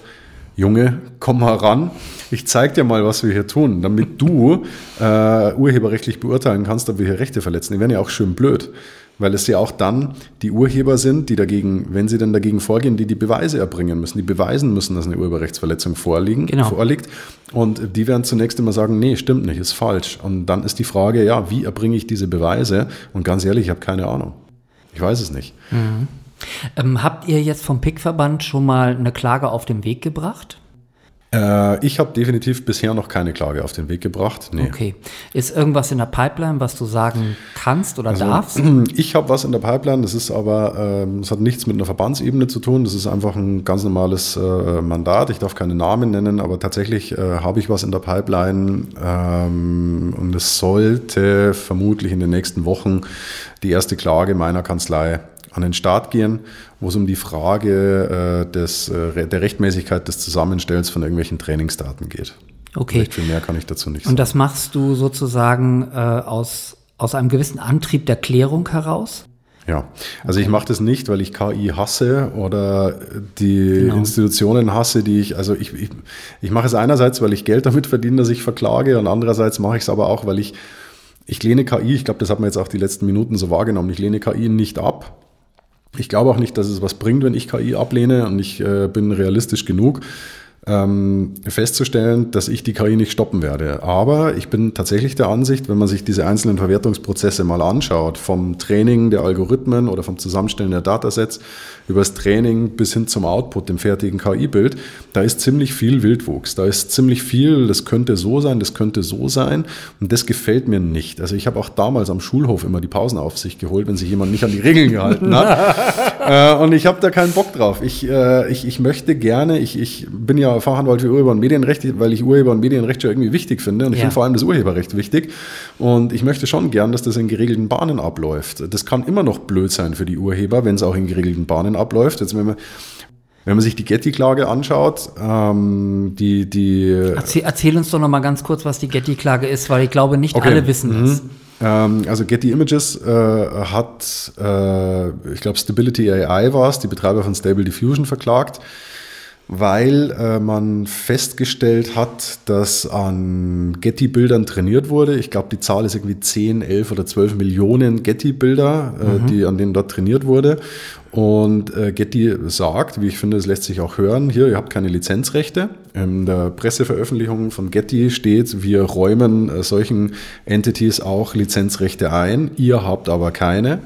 Speaker 2: Junge, komm mal ran, ich zeig dir mal, was wir hier tun, damit du äh, urheberrechtlich beurteilen kannst, ob wir hier Rechte verletzen. Die werden ja auch schön blöd, weil es ja auch dann die Urheber sind, die dagegen, wenn sie denn dagegen vorgehen, die die Beweise erbringen müssen, die beweisen müssen, dass eine Urheberrechtsverletzung vorliegen, genau. vorliegt. Und die werden zunächst immer sagen, nee, stimmt nicht, ist falsch. Und dann ist die Frage, ja, wie erbringe ich diese Beweise? Und ganz ehrlich, ich habe keine Ahnung. Ich weiß es nicht.
Speaker 1: Mhm. Ähm, habt ihr jetzt vom PIC-Verband schon mal eine Klage auf den Weg gebracht?
Speaker 2: Äh, ich habe definitiv bisher noch keine Klage auf den Weg gebracht.
Speaker 1: Nee. Okay. Ist irgendwas in der Pipeline, was du sagen kannst oder also, darfst? [clears throat]
Speaker 2: Ich habe was in der Pipeline, das ist aber, äh, das hat nichts mit einer Verbandsebene zu tun. Das ist einfach ein ganz normales äh, Mandat. Ich darf keine Namen nennen, aber tatsächlich äh, habe ich was in der Pipeline ähm, und es sollte vermutlich in den nächsten Wochen die erste Klage meiner Kanzlei an den Start gehen, wo es um die Frage äh, des, äh, der Rechtmäßigkeit des Zusammenstellens von irgendwelchen Trainingsdaten geht.
Speaker 1: Okay. Vielleicht
Speaker 2: viel mehr kann ich dazu nicht
Speaker 1: sagen. Und das machst du sozusagen äh, aus, aus einem gewissen Antrieb der Klärung heraus?
Speaker 2: Ja, also okay. ich mache das nicht, weil ich KI hasse oder die genau. Institutionen hasse, die ich, also ich, ich, ich mache es einerseits, weil ich Geld damit verdiene, dass ich verklage und andererseits mache ich es aber auch, weil ich, ich lehne KI, ich glaube, das hat man jetzt auch die letzten Minuten so wahrgenommen, ich lehne KI nicht ab, ich glaube auch nicht, dass es was bringt, wenn ich KI ablehne und ich äh, bin realistisch genug, ähm, festzustellen, dass ich die KI nicht stoppen werde. Aber ich bin tatsächlich der Ansicht, wenn man sich diese einzelnen Verwertungsprozesse mal anschaut, vom Training der Algorithmen oder vom Zusammenstellen der Datasets über das Training bis hin zum Output, dem fertigen KI-Bild, da ist ziemlich viel Wildwuchs. Da ist ziemlich viel, das könnte so sein, das könnte so sein. Und das gefällt mir nicht. Also ich habe auch damals am Schulhof immer die Pausen auf sich geholt, wenn sich jemand nicht an die Regeln gehalten hat. [laughs] äh, und ich habe da keinen Bock drauf. Ich, äh, ich, ich möchte gerne, ich, ich bin ja Fachanwalt für Urheber- und Medienrecht, weil ich Urheber- und Medienrecht schon irgendwie wichtig finde. Und ich ja. finde vor allem das Urheberrecht wichtig. Und ich möchte schon gern, dass das in geregelten Bahnen abläuft. Das kann immer noch blöd sein für die Urheber, wenn es auch in geregelten Bahnen abläuft. Jetzt, wenn man, wenn man sich die Getty-Klage anschaut, ähm, die, die.
Speaker 1: Erzähl, erzähl, uns doch noch mal ganz kurz, was die Getty-Klage ist, weil ich glaube, nicht okay. alle wissen
Speaker 2: mhm. Ähm, also Getty Images äh, hat, äh, ich glaube, Stability AI war es, die Betreiber von Stable Diffusion verklagt weil äh, man festgestellt hat, dass an Getty-Bildern trainiert wurde. Ich glaube, die Zahl ist irgendwie 10, 11 oder 12 Millionen Getty-Bilder, äh, mhm. die, an denen dort trainiert wurde. Und äh, Getty sagt, wie ich finde, es lässt sich auch hören, hier, ihr habt keine Lizenzrechte. In der Presseveröffentlichung von Getty steht, wir räumen äh, solchen Entities auch Lizenzrechte ein, ihr habt aber keine.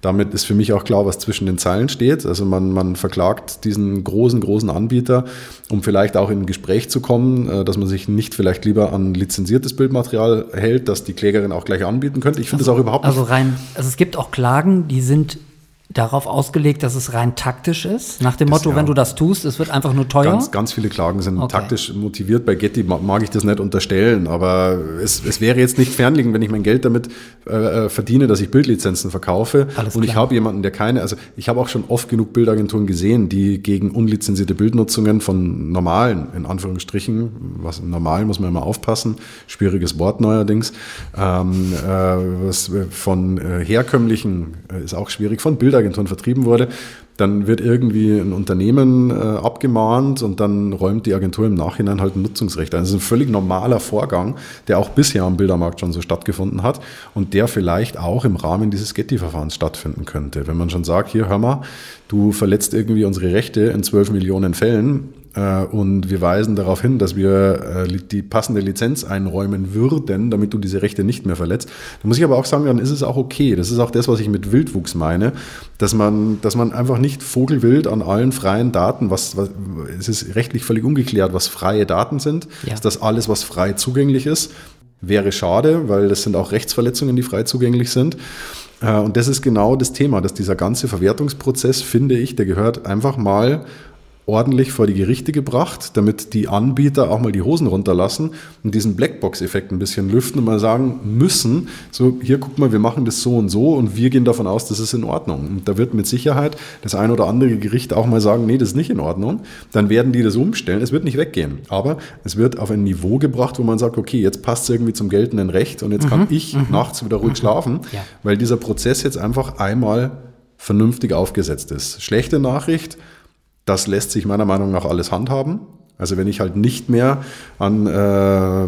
Speaker 2: Damit ist für mich auch klar, was zwischen den Zeilen steht. Also man, man verklagt diesen großen, großen Anbieter, um vielleicht auch in ein Gespräch zu kommen, äh, dass man sich nicht vielleicht lieber an lizenziertes Bildmaterial hält, das die Klägerin auch gleich anbieten könnte. Ich finde
Speaker 1: also,
Speaker 2: das auch überhaupt
Speaker 1: nicht. Also rein, also es gibt auch Klagen, die sind darauf ausgelegt, dass es rein taktisch ist? Nach dem das, Motto, ja. wenn du das tust, es wird einfach nur teuer?
Speaker 2: Ganz, ganz viele Klagen sind okay. taktisch motiviert. Bei Getty mag ich das nicht unterstellen, aber es, es wäre jetzt nicht fernliegend, wenn ich mein Geld damit äh, äh verdiene, dass ich Bildlizenzen verkaufe. Alles und klar. ich habe jemanden, der keine, also ich habe auch schon oft genug Bildagenturen gesehen, die gegen unlizenzierte Bildnutzungen von normalen, in Anführungsstrichen, was normal muss man immer aufpassen, schwieriges Wort neuerdings, ähm, äh, was von äh, herkömmlichen, äh, ist auch schwierig, von Bildern Agenturen vertrieben wurde, dann wird irgendwie ein Unternehmen äh, abgemahnt und dann räumt die Agentur im Nachhinein halt ein Nutzungsrecht ein. Das ist ein völlig normaler Vorgang, der auch bisher am Bildermarkt schon so stattgefunden hat und der vielleicht auch im Rahmen dieses Getty-Verfahrens stattfinden könnte. Wenn man schon sagt, hier hör mal, du verletzt irgendwie unsere Rechte in zwölf Millionen Fällen, und wir weisen darauf hin, dass wir äh, die passende Lizenz einräumen würden, damit du diese Rechte nicht mehr verletzt. Da muss ich aber auch sagen, dann ist es auch okay. Das ist auch das, was ich mit Wildwuchs meine, dass man, dass man einfach nicht vogelwild an allen freien Daten, was, was es ist rechtlich völlig ungeklärt, was freie Daten sind, ja. ist das alles, was frei zugänglich ist. Wäre schade, weil das sind auch Rechtsverletzungen, die frei zugänglich sind. Äh, und das ist genau das Thema, dass dieser ganze Verwertungsprozess, finde ich, der gehört einfach mal ordentlich vor die Gerichte gebracht, damit die Anbieter auch mal die Hosen runterlassen und diesen Blackbox-Effekt ein bisschen lüften und mal sagen müssen, so hier guck mal, wir machen das so und so und wir gehen davon aus, das ist in Ordnung. Und da wird mit Sicherheit das ein oder andere Gericht auch mal sagen, nee, das ist nicht in Ordnung. Dann werden die das umstellen. Es wird nicht weggehen, aber es wird auf ein Niveau gebracht, wo man sagt, okay, jetzt passt es irgendwie zum geltenden Recht und jetzt mhm. kann ich mhm. nachts wieder ruhig mhm. schlafen, ja. weil dieser Prozess jetzt einfach einmal vernünftig aufgesetzt ist. Schlechte Nachricht, das lässt sich meiner Meinung nach alles handhaben. Also wenn ich halt nicht mehr an äh,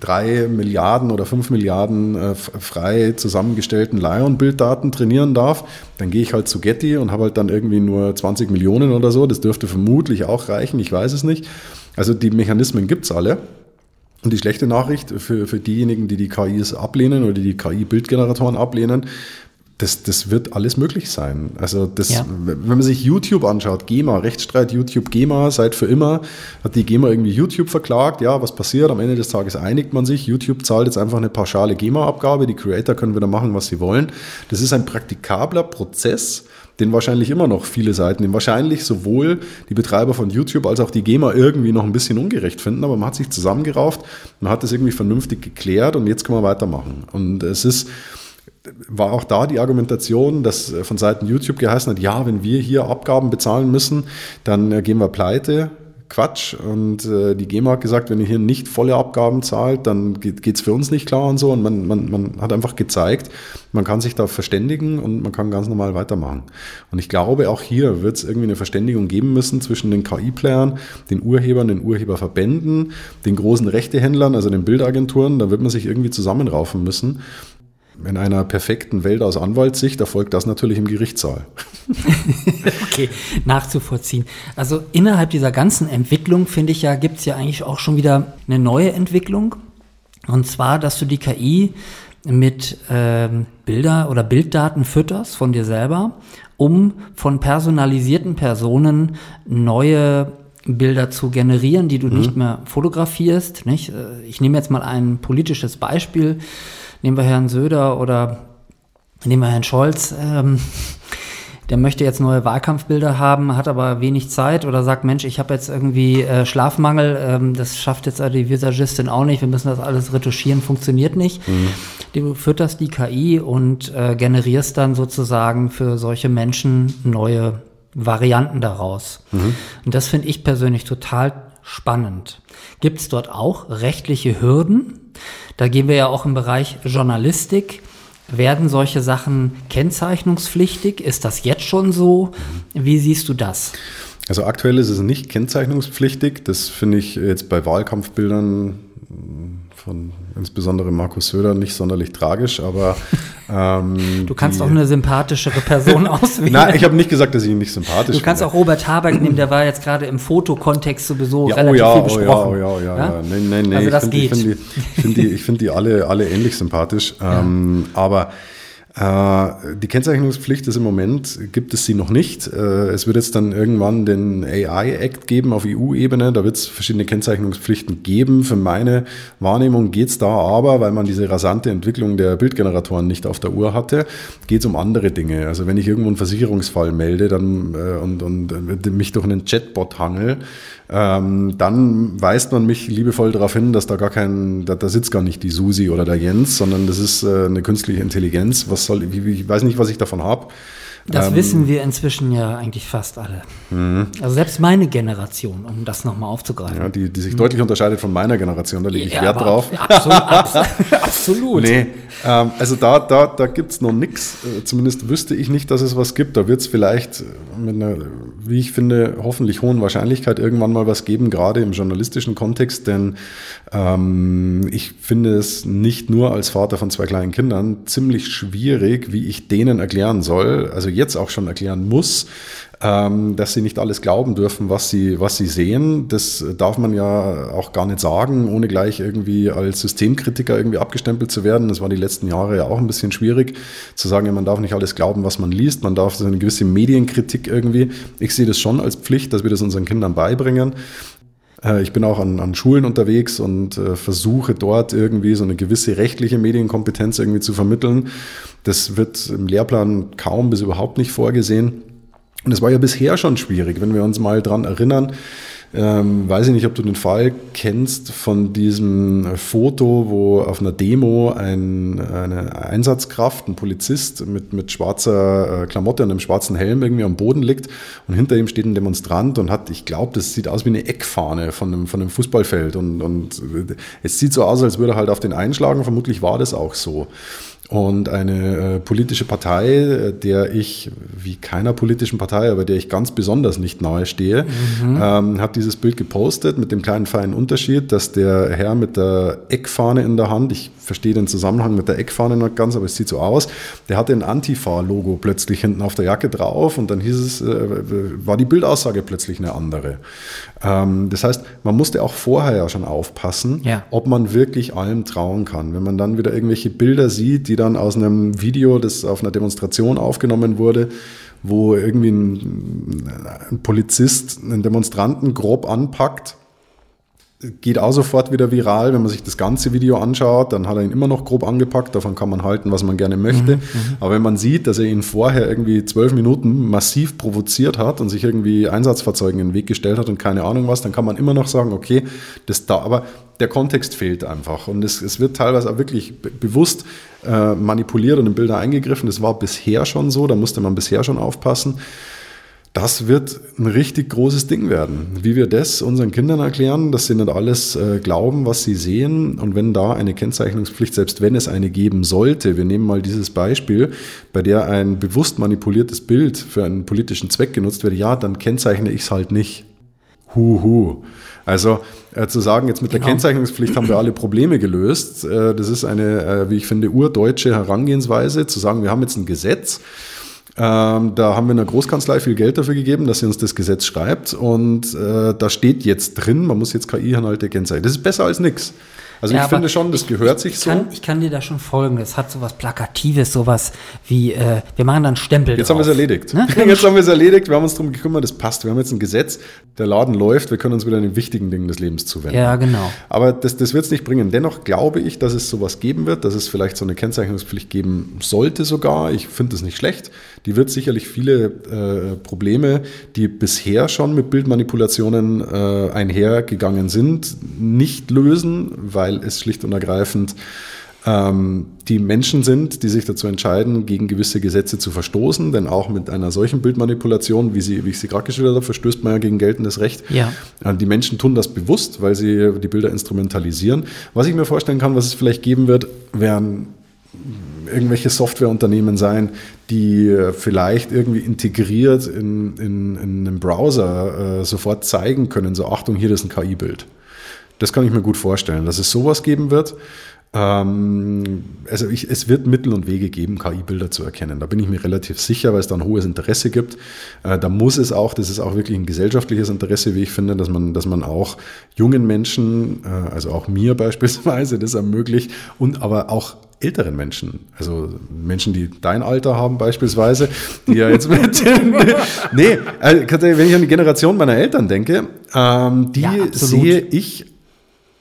Speaker 2: drei Milliarden oder fünf Milliarden äh, frei zusammengestellten Lion-Bilddaten trainieren darf, dann gehe ich halt zu Getty und habe halt dann irgendwie nur 20 Millionen oder so. Das dürfte vermutlich auch reichen, ich weiß es nicht. Also die Mechanismen gibt es alle. Und die schlechte Nachricht für, für diejenigen, die die KIs ablehnen oder die die KI-Bildgeneratoren ablehnen, das, das wird alles möglich sein. Also das, ja. wenn man sich YouTube anschaut, GEMA, Rechtsstreit YouTube, GEMA, seit für immer hat die GEMA irgendwie YouTube verklagt. Ja, was passiert? Am Ende des Tages einigt man sich. YouTube zahlt jetzt einfach eine pauschale GEMA-Abgabe. Die Creator können wieder machen, was sie wollen. Das ist ein praktikabler Prozess, den wahrscheinlich immer noch viele Seiten, den wahrscheinlich sowohl die Betreiber von YouTube als auch die GEMA irgendwie noch ein bisschen ungerecht finden, aber man hat sich zusammengerauft, man hat das irgendwie vernünftig geklärt und jetzt kann man weitermachen. Und es ist, war auch da die Argumentation, dass äh, von Seiten YouTube geheißen hat, ja, wenn wir hier Abgaben bezahlen müssen, dann äh, gehen wir pleite. Quatsch. Und äh, die GEMA hat gesagt, wenn ihr hier nicht volle Abgaben zahlt, dann geht es für uns nicht klar und so. Und man, man, man hat einfach gezeigt, man kann sich da verständigen und man kann ganz normal weitermachen. Und ich glaube, auch hier wird es irgendwie eine Verständigung geben müssen zwischen den KI-Playern, den Urhebern, den Urheberverbänden, den großen Rechtehändlern, also den Bildagenturen. Da wird man sich irgendwie zusammenraufen müssen. In einer perfekten Welt aus Anwaltssicht erfolgt das natürlich im Gerichtssaal. [laughs]
Speaker 1: okay, nachzuvollziehen. Also innerhalb dieser ganzen Entwicklung, finde ich ja, gibt es ja eigentlich auch schon wieder eine neue Entwicklung. Und zwar, dass du die KI mit ähm, Bilder oder Bilddaten fütterst von dir selber, um von personalisierten Personen neue Bilder zu generieren, die du mhm. nicht mehr fotografierst. Nicht? Äh, ich nehme jetzt mal ein politisches Beispiel. Nehmen wir Herrn Söder oder nehmen wir Herrn Scholz. Ähm, der möchte jetzt neue Wahlkampfbilder haben, hat aber wenig Zeit oder sagt, Mensch, ich habe jetzt irgendwie äh, Schlafmangel, ähm, das schafft jetzt die Visagistin auch nicht, wir müssen das alles retuschieren, funktioniert nicht. Mhm. Du fütterst die KI und äh, generierst dann sozusagen für solche Menschen neue Varianten daraus. Mhm. Und das finde ich persönlich total spannend. Gibt es dort auch rechtliche Hürden? Da gehen wir ja auch im Bereich Journalistik. Werden solche Sachen kennzeichnungspflichtig? Ist das jetzt schon so? Wie siehst du das?
Speaker 2: Also aktuell ist es nicht kennzeichnungspflichtig. Das finde ich jetzt bei Wahlkampfbildern von insbesondere Markus Söder nicht sonderlich tragisch, aber [laughs]
Speaker 1: ähm, du kannst die, auch eine sympathischere Person [laughs] auswählen.
Speaker 2: Nein, ich habe nicht gesagt, dass ich ihn nicht sympathisch finde.
Speaker 1: Du kannst auch Robert Habeck nehmen, der war jetzt gerade im Fotokontext sowieso ja, relativ oh ja, viel besprochen.
Speaker 2: Oh ja, oh ja, oh ja, ja. Nein, nein, nein. Also das ich finde die, find die, find die, alle, alle ähnlich sympathisch. [laughs] Ähm, aber die Kennzeichnungspflicht ist im Moment, gibt es sie noch nicht. Äh, es wird jetzt dann irgendwann den AI-Act geben auf EU-Ebene. Da wird es verschiedene Kennzeichnungspflichten geben. Für meine Wahrnehmung geht es da aber, weil man diese rasante Entwicklung der Bildgeneratoren nicht auf der Uhr hatte, geht es um andere Dinge. Also wenn ich irgendwo einen Versicherungsfall melde dann, äh, und, und mich durch einen Chatbot hangel, ähm, dann weist man mich liebevoll darauf hin, dass da gar kein, da, da sitzt gar nicht die Susi oder der Jens, sondern das ist äh, eine künstliche Intelligenz. Was soll, ich, ich weiß nicht, was ich davon habe.
Speaker 1: Das ähm, wissen wir inzwischen ja eigentlich fast alle. Mhm. Also selbst meine Generation, um das nochmal aufzugreifen. Ja,
Speaker 2: die, die sich mhm. deutlich unterscheidet von meiner Generation, da lege ich ja, Wert drauf.
Speaker 1: Absolut. [laughs] absolut.
Speaker 2: Nee, ähm, also da, da, da gibt es noch nichts. Äh, zumindest wüsste ich nicht, dass es was gibt. Da wird es vielleicht mit einer, wie ich finde, hoffentlich hohen Wahrscheinlichkeit irgendwann mal was geben, gerade im journalistischen Kontext. Denn ähm, ich finde es nicht nur als Vater von zwei kleinen Kindern ziemlich schwierig, wie ich denen erklären soll, also jetzt auch schon erklären muss, ähm, dass sie nicht alles glauben dürfen, was sie, was sie sehen. Das darf man ja auch gar nicht sagen, ohne gleich irgendwie als Systemkritiker irgendwie abgestempelt zu werden. Das war die letzten Jahre ja auch ein bisschen schwierig, zu sagen, man darf nicht alles glauben, was man liest. Man darf so eine gewisse Medienkritik irgendwie. Ich sehe das schon als Pflicht, dass wir das unseren Kindern beibringen. Äh, ich bin auch an, an Schulen unterwegs und äh, versuche dort irgendwie so eine gewisse rechtliche Medienkompetenz irgendwie zu vermitteln. Das wird im Lehrplan kaum bis überhaupt nicht vorgesehen. Und es war ja bisher schon schwierig, wenn wir uns mal dran erinnern. Ähm, weiß ich nicht, ob du den Fall kennst von diesem Foto, wo auf einer Demo ein, eine Einsatzkraft, ein Polizist mit, mit schwarzer äh, Klamotte und einem schwarzen Helm irgendwie am Boden liegt und hinter ihm steht ein Demonstrant und hat, ich glaube, das sieht aus wie eine Eckfahne von einem, von einem Fußballfeld und, und es sieht so aus, als würde er halt auf den einschlagen. Vermutlich war das auch so. Und eine äh, politische Partei, äh, der ich, wie keiner politischen Partei, aber der ich ganz besonders nicht nahe stehe, mhm. ähm, hat dieses Bild gepostet mit dem kleinen feinen Unterschied, dass der Herr mit der Eckfahne in der Hand, ich verstehe den Zusammenhang mit der Eckfahne nicht ganz, aber es sieht so aus, der hatte ein Antifa-Logo plötzlich hinten auf der Jacke drauf und dann hieß es, äh, war die Bildaussage plötzlich eine andere. Ähm, das heißt, man musste auch vorher ja schon aufpassen, ja. ob man wirklich allem trauen kann. Wenn man dann wieder irgendwelche Bilder sieht, die dann aus einem Video, das auf einer Demonstration aufgenommen wurde, wo irgendwie ein, ein Polizist einen Demonstranten grob anpackt geht auch sofort wieder viral. Wenn man sich das ganze Video anschaut, dann hat er ihn immer noch grob angepackt. Davon kann man halten, was man gerne möchte. Mhm, mhm, Aber wenn man sieht, dass er ihn vorher irgendwie zwölf Minuten massiv provoziert hat und sich irgendwie Einsatzfahrzeugen in den Weg gestellt hat und keine Ahnung was, dann kann man immer noch sagen, okay, das da, aber der Kontext fehlt einfach. Und es, es wird teilweise auch wirklich bewusst äh, manipuliert und in Bilder eingegriffen. Das war bisher schon so, da musste man bisher schon aufpassen. Das wird ein richtig großes Ding werden. Wie wir das unseren Kindern erklären, dass sie nicht alles äh, glauben, was sie sehen. Und wenn da eine Kennzeichnungspflicht, selbst wenn es eine geben sollte, wir nehmen mal dieses Beispiel, bei der ein bewusst manipuliertes Bild für einen politischen Zweck genutzt wird, ja, dann kennzeichne ich es halt nicht. Huhu. Also äh, zu sagen, jetzt mit der genau. Kennzeichnungspflicht haben wir alle Probleme gelöst, äh, das ist eine, äh, wie ich finde, urdeutsche Herangehensweise, zu sagen, wir haben jetzt ein Gesetz, ähm, da haben wir in der Großkanzlei viel Geld dafür gegeben, dass sie uns das Gesetz schreibt. Und äh, da steht jetzt drin, man muss jetzt KI-Inhalte kennzeichnen. Das ist besser als nichts. Also ja, ich finde schon, das ich, gehört sich
Speaker 1: ich
Speaker 2: so.
Speaker 1: Kann, ich kann dir da schon folgen. Das hat sowas Plakatives, sowas wie, äh, wir machen dann Stempel
Speaker 2: Jetzt drauf. haben wir es erledigt. Ne? [laughs] Jetzt haben wir es erledigt, wir haben uns darum gekümmert, das passt. Wir haben jetzt ein Gesetz, der Laden läuft, wir können uns wieder den wichtigen Dingen des Lebens zuwenden.
Speaker 1: Ja, genau.
Speaker 2: Aber das, das wird es nicht bringen. Dennoch glaube ich, dass es sowas geben wird, dass es vielleicht so eine Kennzeichnungspflicht geben sollte sogar. Ich finde es nicht schlecht. Die wird sicherlich viele äh, Probleme, die bisher schon mit Bildmanipulationen äh, einhergegangen sind, nicht lösen, weil es schlicht und ergreifend ähm, die Menschen sind, die sich dazu entscheiden, gegen gewisse Gesetze zu verstoßen. Denn auch mit einer solchen Bildmanipulation, wie, sie, wie ich sie gerade geschildert habe, verstößt man ja gegen geltendes Recht. Ja. Äh, die Menschen tun das bewusst, weil sie die Bilder instrumentalisieren. Was ich mir vorstellen kann, was es vielleicht geben wird, wären irgendwelche Softwareunternehmen sein, die äh, vielleicht irgendwie integriert in, in, in einem Browser äh, sofort zeigen können, so Achtung, hier ist ein KI-Bild. Das kann ich mir gut vorstellen, dass es sowas geben wird. Ähm, also ich, es wird Mittel und Wege geben, KI-Bilder zu erkennen. Da bin ich mir relativ sicher, weil es da ein hohes Interesse gibt. Äh, da muss es auch, das ist auch wirklich ein gesellschaftliches Interesse, wie ich finde, dass man, dass man auch jungen Menschen, äh, also auch mir [laughs] beispielsweise, das ermöglicht und aber auch älteren Menschen, also Menschen, die dein Alter haben beispielsweise, die ja jetzt mit, [laughs] nee, also wenn ich an die Generation meiner Eltern denke, ähm, die ja, sehe ich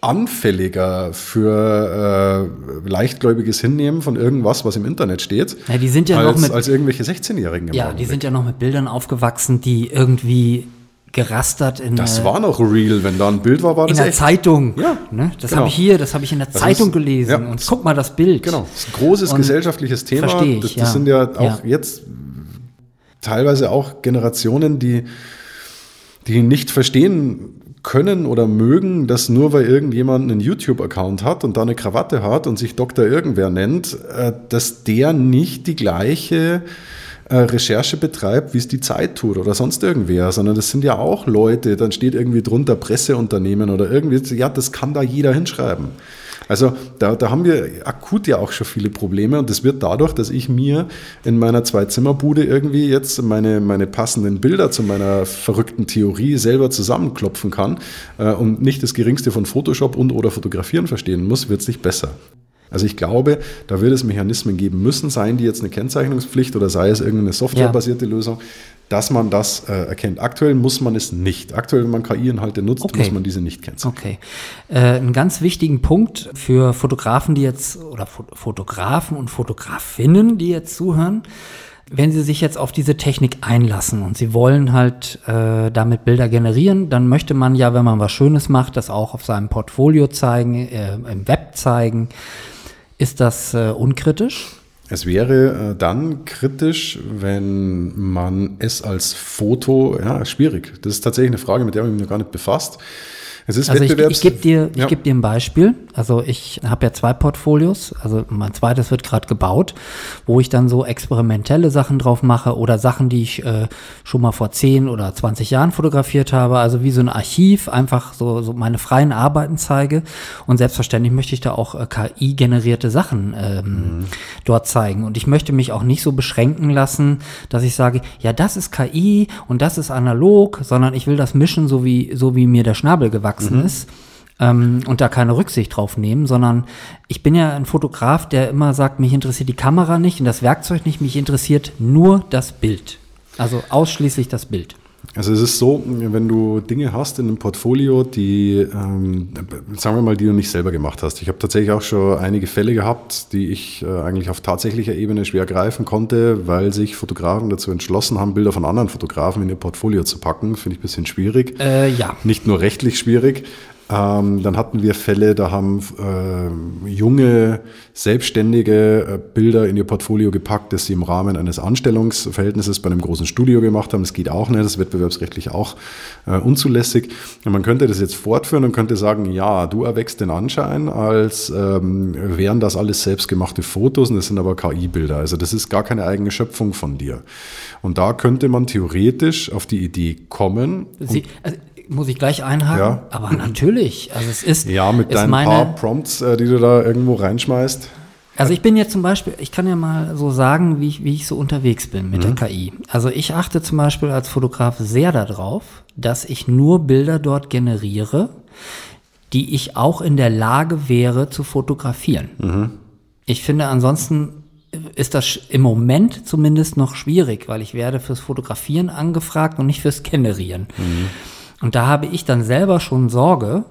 Speaker 2: anfälliger für äh, leichtgläubiges Hinnehmen von irgendwas, was im Internet steht,
Speaker 1: ja, die sind ja
Speaker 2: als,
Speaker 1: noch mit,
Speaker 2: als irgendwelche 16-Jährigen.
Speaker 1: Ja, Augenblick. die sind ja noch mit Bildern aufgewachsen, die irgendwie gerastert in
Speaker 2: Das war noch real, wenn da ein Bild war, war
Speaker 1: das in der echt. Zeitung. Ja, ne? Das genau. habe ich hier, das habe ich in der das Zeitung ist, gelesen. Ja. Und guck mal das Bild.
Speaker 2: Genau, das ist ein großes und gesellschaftliches Thema.
Speaker 1: Verstehe ich,
Speaker 2: das, das
Speaker 1: ja.
Speaker 2: sind ja auch ja. jetzt teilweise auch Generationen, die die nicht verstehen können oder mögen, dass nur weil irgendjemand einen YouTube-Account hat und da eine Krawatte hat und sich Dr. Irgendwer nennt, äh, dass der nicht die gleiche äh, Recherche betreibt, wie es die Zeit tut oder sonst irgendwer, sondern das sind ja auch Leute, dann steht irgendwie drunter Presseunternehmen oder irgendwie, ja, das kann da jeder hinschreiben. Also da, da haben wir akut ja auch schon viele Probleme und das wird dadurch, dass ich mir in meiner Zwei-Zimmer-Bude irgendwie jetzt meine, meine passenden Bilder zu meiner verrückten Theorie selber zusammenklopfen kann äh, und nicht das geringste von Photoshop und oder Fotografieren verstehen muss, wird es nicht besser. Also ich glaube, da wird es Mechanismen geben müssen, seien die jetzt eine Kennzeichnungspflicht oder sei es irgendeine softwarebasierte ja. Lösung, dass man das äh, erkennt. Aktuell muss man es nicht. Aktuell, wenn man KI-Inhalte nutzt, okay. muss man diese nicht kennzeichnen.
Speaker 1: Okay. Äh, einen ganz wichtigen Punkt für Fotografen, die jetzt, oder Fotografen und Fotografinnen, die jetzt zuhören, wenn Sie sich jetzt auf diese Technik einlassen und Sie wollen halt äh, damit Bilder generieren, dann möchte man ja, wenn man was Schönes macht, das auch auf seinem Portfolio zeigen, äh, im Web zeigen. Ist das äh, unkritisch?
Speaker 2: Es wäre äh, dann kritisch, wenn man es als Foto, ja, schwierig. Das ist tatsächlich eine Frage, mit der man mich noch gar nicht befasst.
Speaker 1: Es ist also Wettbewerbs ich, ich gebe dir, ja. geb dir ein Beispiel. Also ich habe ja zwei Portfolios. Also mein zweites wird gerade gebaut, wo ich dann so experimentelle Sachen drauf mache oder Sachen, die ich äh, schon mal vor 10 oder 20 Jahren fotografiert habe. Also wie so ein Archiv, einfach so, so meine freien Arbeiten zeige. Und selbstverständlich möchte ich da auch äh, KI-generierte Sachen ähm, mhm. dort zeigen. Und ich möchte mich auch nicht so beschränken lassen, dass ich sage, ja, das ist KI und das ist analog, sondern ich will das mischen, so wie, so wie mir der Schnabel gewachsen mhm. ist ähm, und da keine Rücksicht drauf nehmen, sondern ich bin ja ein Fotograf, der immer sagt, mich interessiert die Kamera nicht und das Werkzeug nicht, mich interessiert nur das Bild. Also ausschließlich das Bild.
Speaker 2: Also es ist so, wenn du Dinge hast in einem Portfolio, die, ähm, sagen wir mal, die du nicht selber gemacht hast. Ich habe tatsächlich auch schon einige Fälle gehabt, die ich äh, eigentlich auf tatsächlicher Ebene schwer greifen konnte, weil sich Fotografen dazu entschlossen haben, Bilder von anderen Fotografen in ihr Portfolio zu packen. Finde ich ein bisschen schwierig.
Speaker 1: Äh, ja.
Speaker 2: Nicht nur rechtlich schwierig, ähm, dann hatten wir Fälle, da haben äh, junge, selbstständige äh, Bilder in ihr Portfolio gepackt, das sie im Rahmen eines Anstellungsverhältnisses bei einem großen Studio gemacht haben. Das geht auch nicht, das ist wettbewerbsrechtlich auch äh, unzulässig. Und man könnte das jetzt fortführen und könnte sagen, ja, du erwächst den Anschein, als ähm, wären das alles selbstgemachte Fotos und das sind aber KI-Bilder. Also das ist gar keine eigene Schöpfung von dir. Und da könnte man theoretisch auf die Idee kommen.
Speaker 1: Sie, also muss ich gleich einhaken. Ja. Aber natürlich, also es ist.
Speaker 2: Ja, mit deinen meine, paar Prompts, äh, die du da irgendwo reinschmeißt.
Speaker 1: Also ich bin jetzt zum Beispiel, ich kann ja mal so sagen, wie ich, wie ich so unterwegs bin mit mhm. der KI. Also ich achte zum Beispiel als Fotograf sehr darauf, dass ich nur Bilder dort generiere, die ich auch in der Lage wäre zu fotografieren. Mhm. Ich finde ansonsten ist das im Moment zumindest noch schwierig, weil ich werde fürs Fotografieren angefragt und nicht fürs Generieren. Mhm. Und da habe ich dann selber schon Sorge,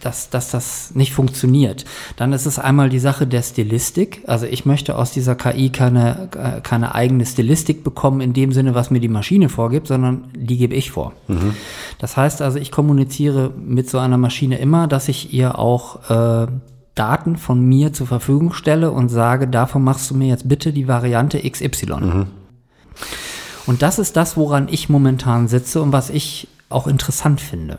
Speaker 1: dass, dass das nicht funktioniert. Dann ist es einmal die Sache der Stilistik. Also ich möchte aus dieser KI keine, äh, keine eigene Stilistik bekommen in dem Sinne, was mir die Maschine vorgibt, sondern die gebe ich vor. Mhm. Das heißt also, ich kommuniziere mit so einer Maschine immer, dass ich ihr auch äh, Daten von mir zur Verfügung stelle und sage, davon machst du mir jetzt bitte die Variante XY. Mhm. Und das ist das, woran ich momentan sitze und was ich auch interessant finde.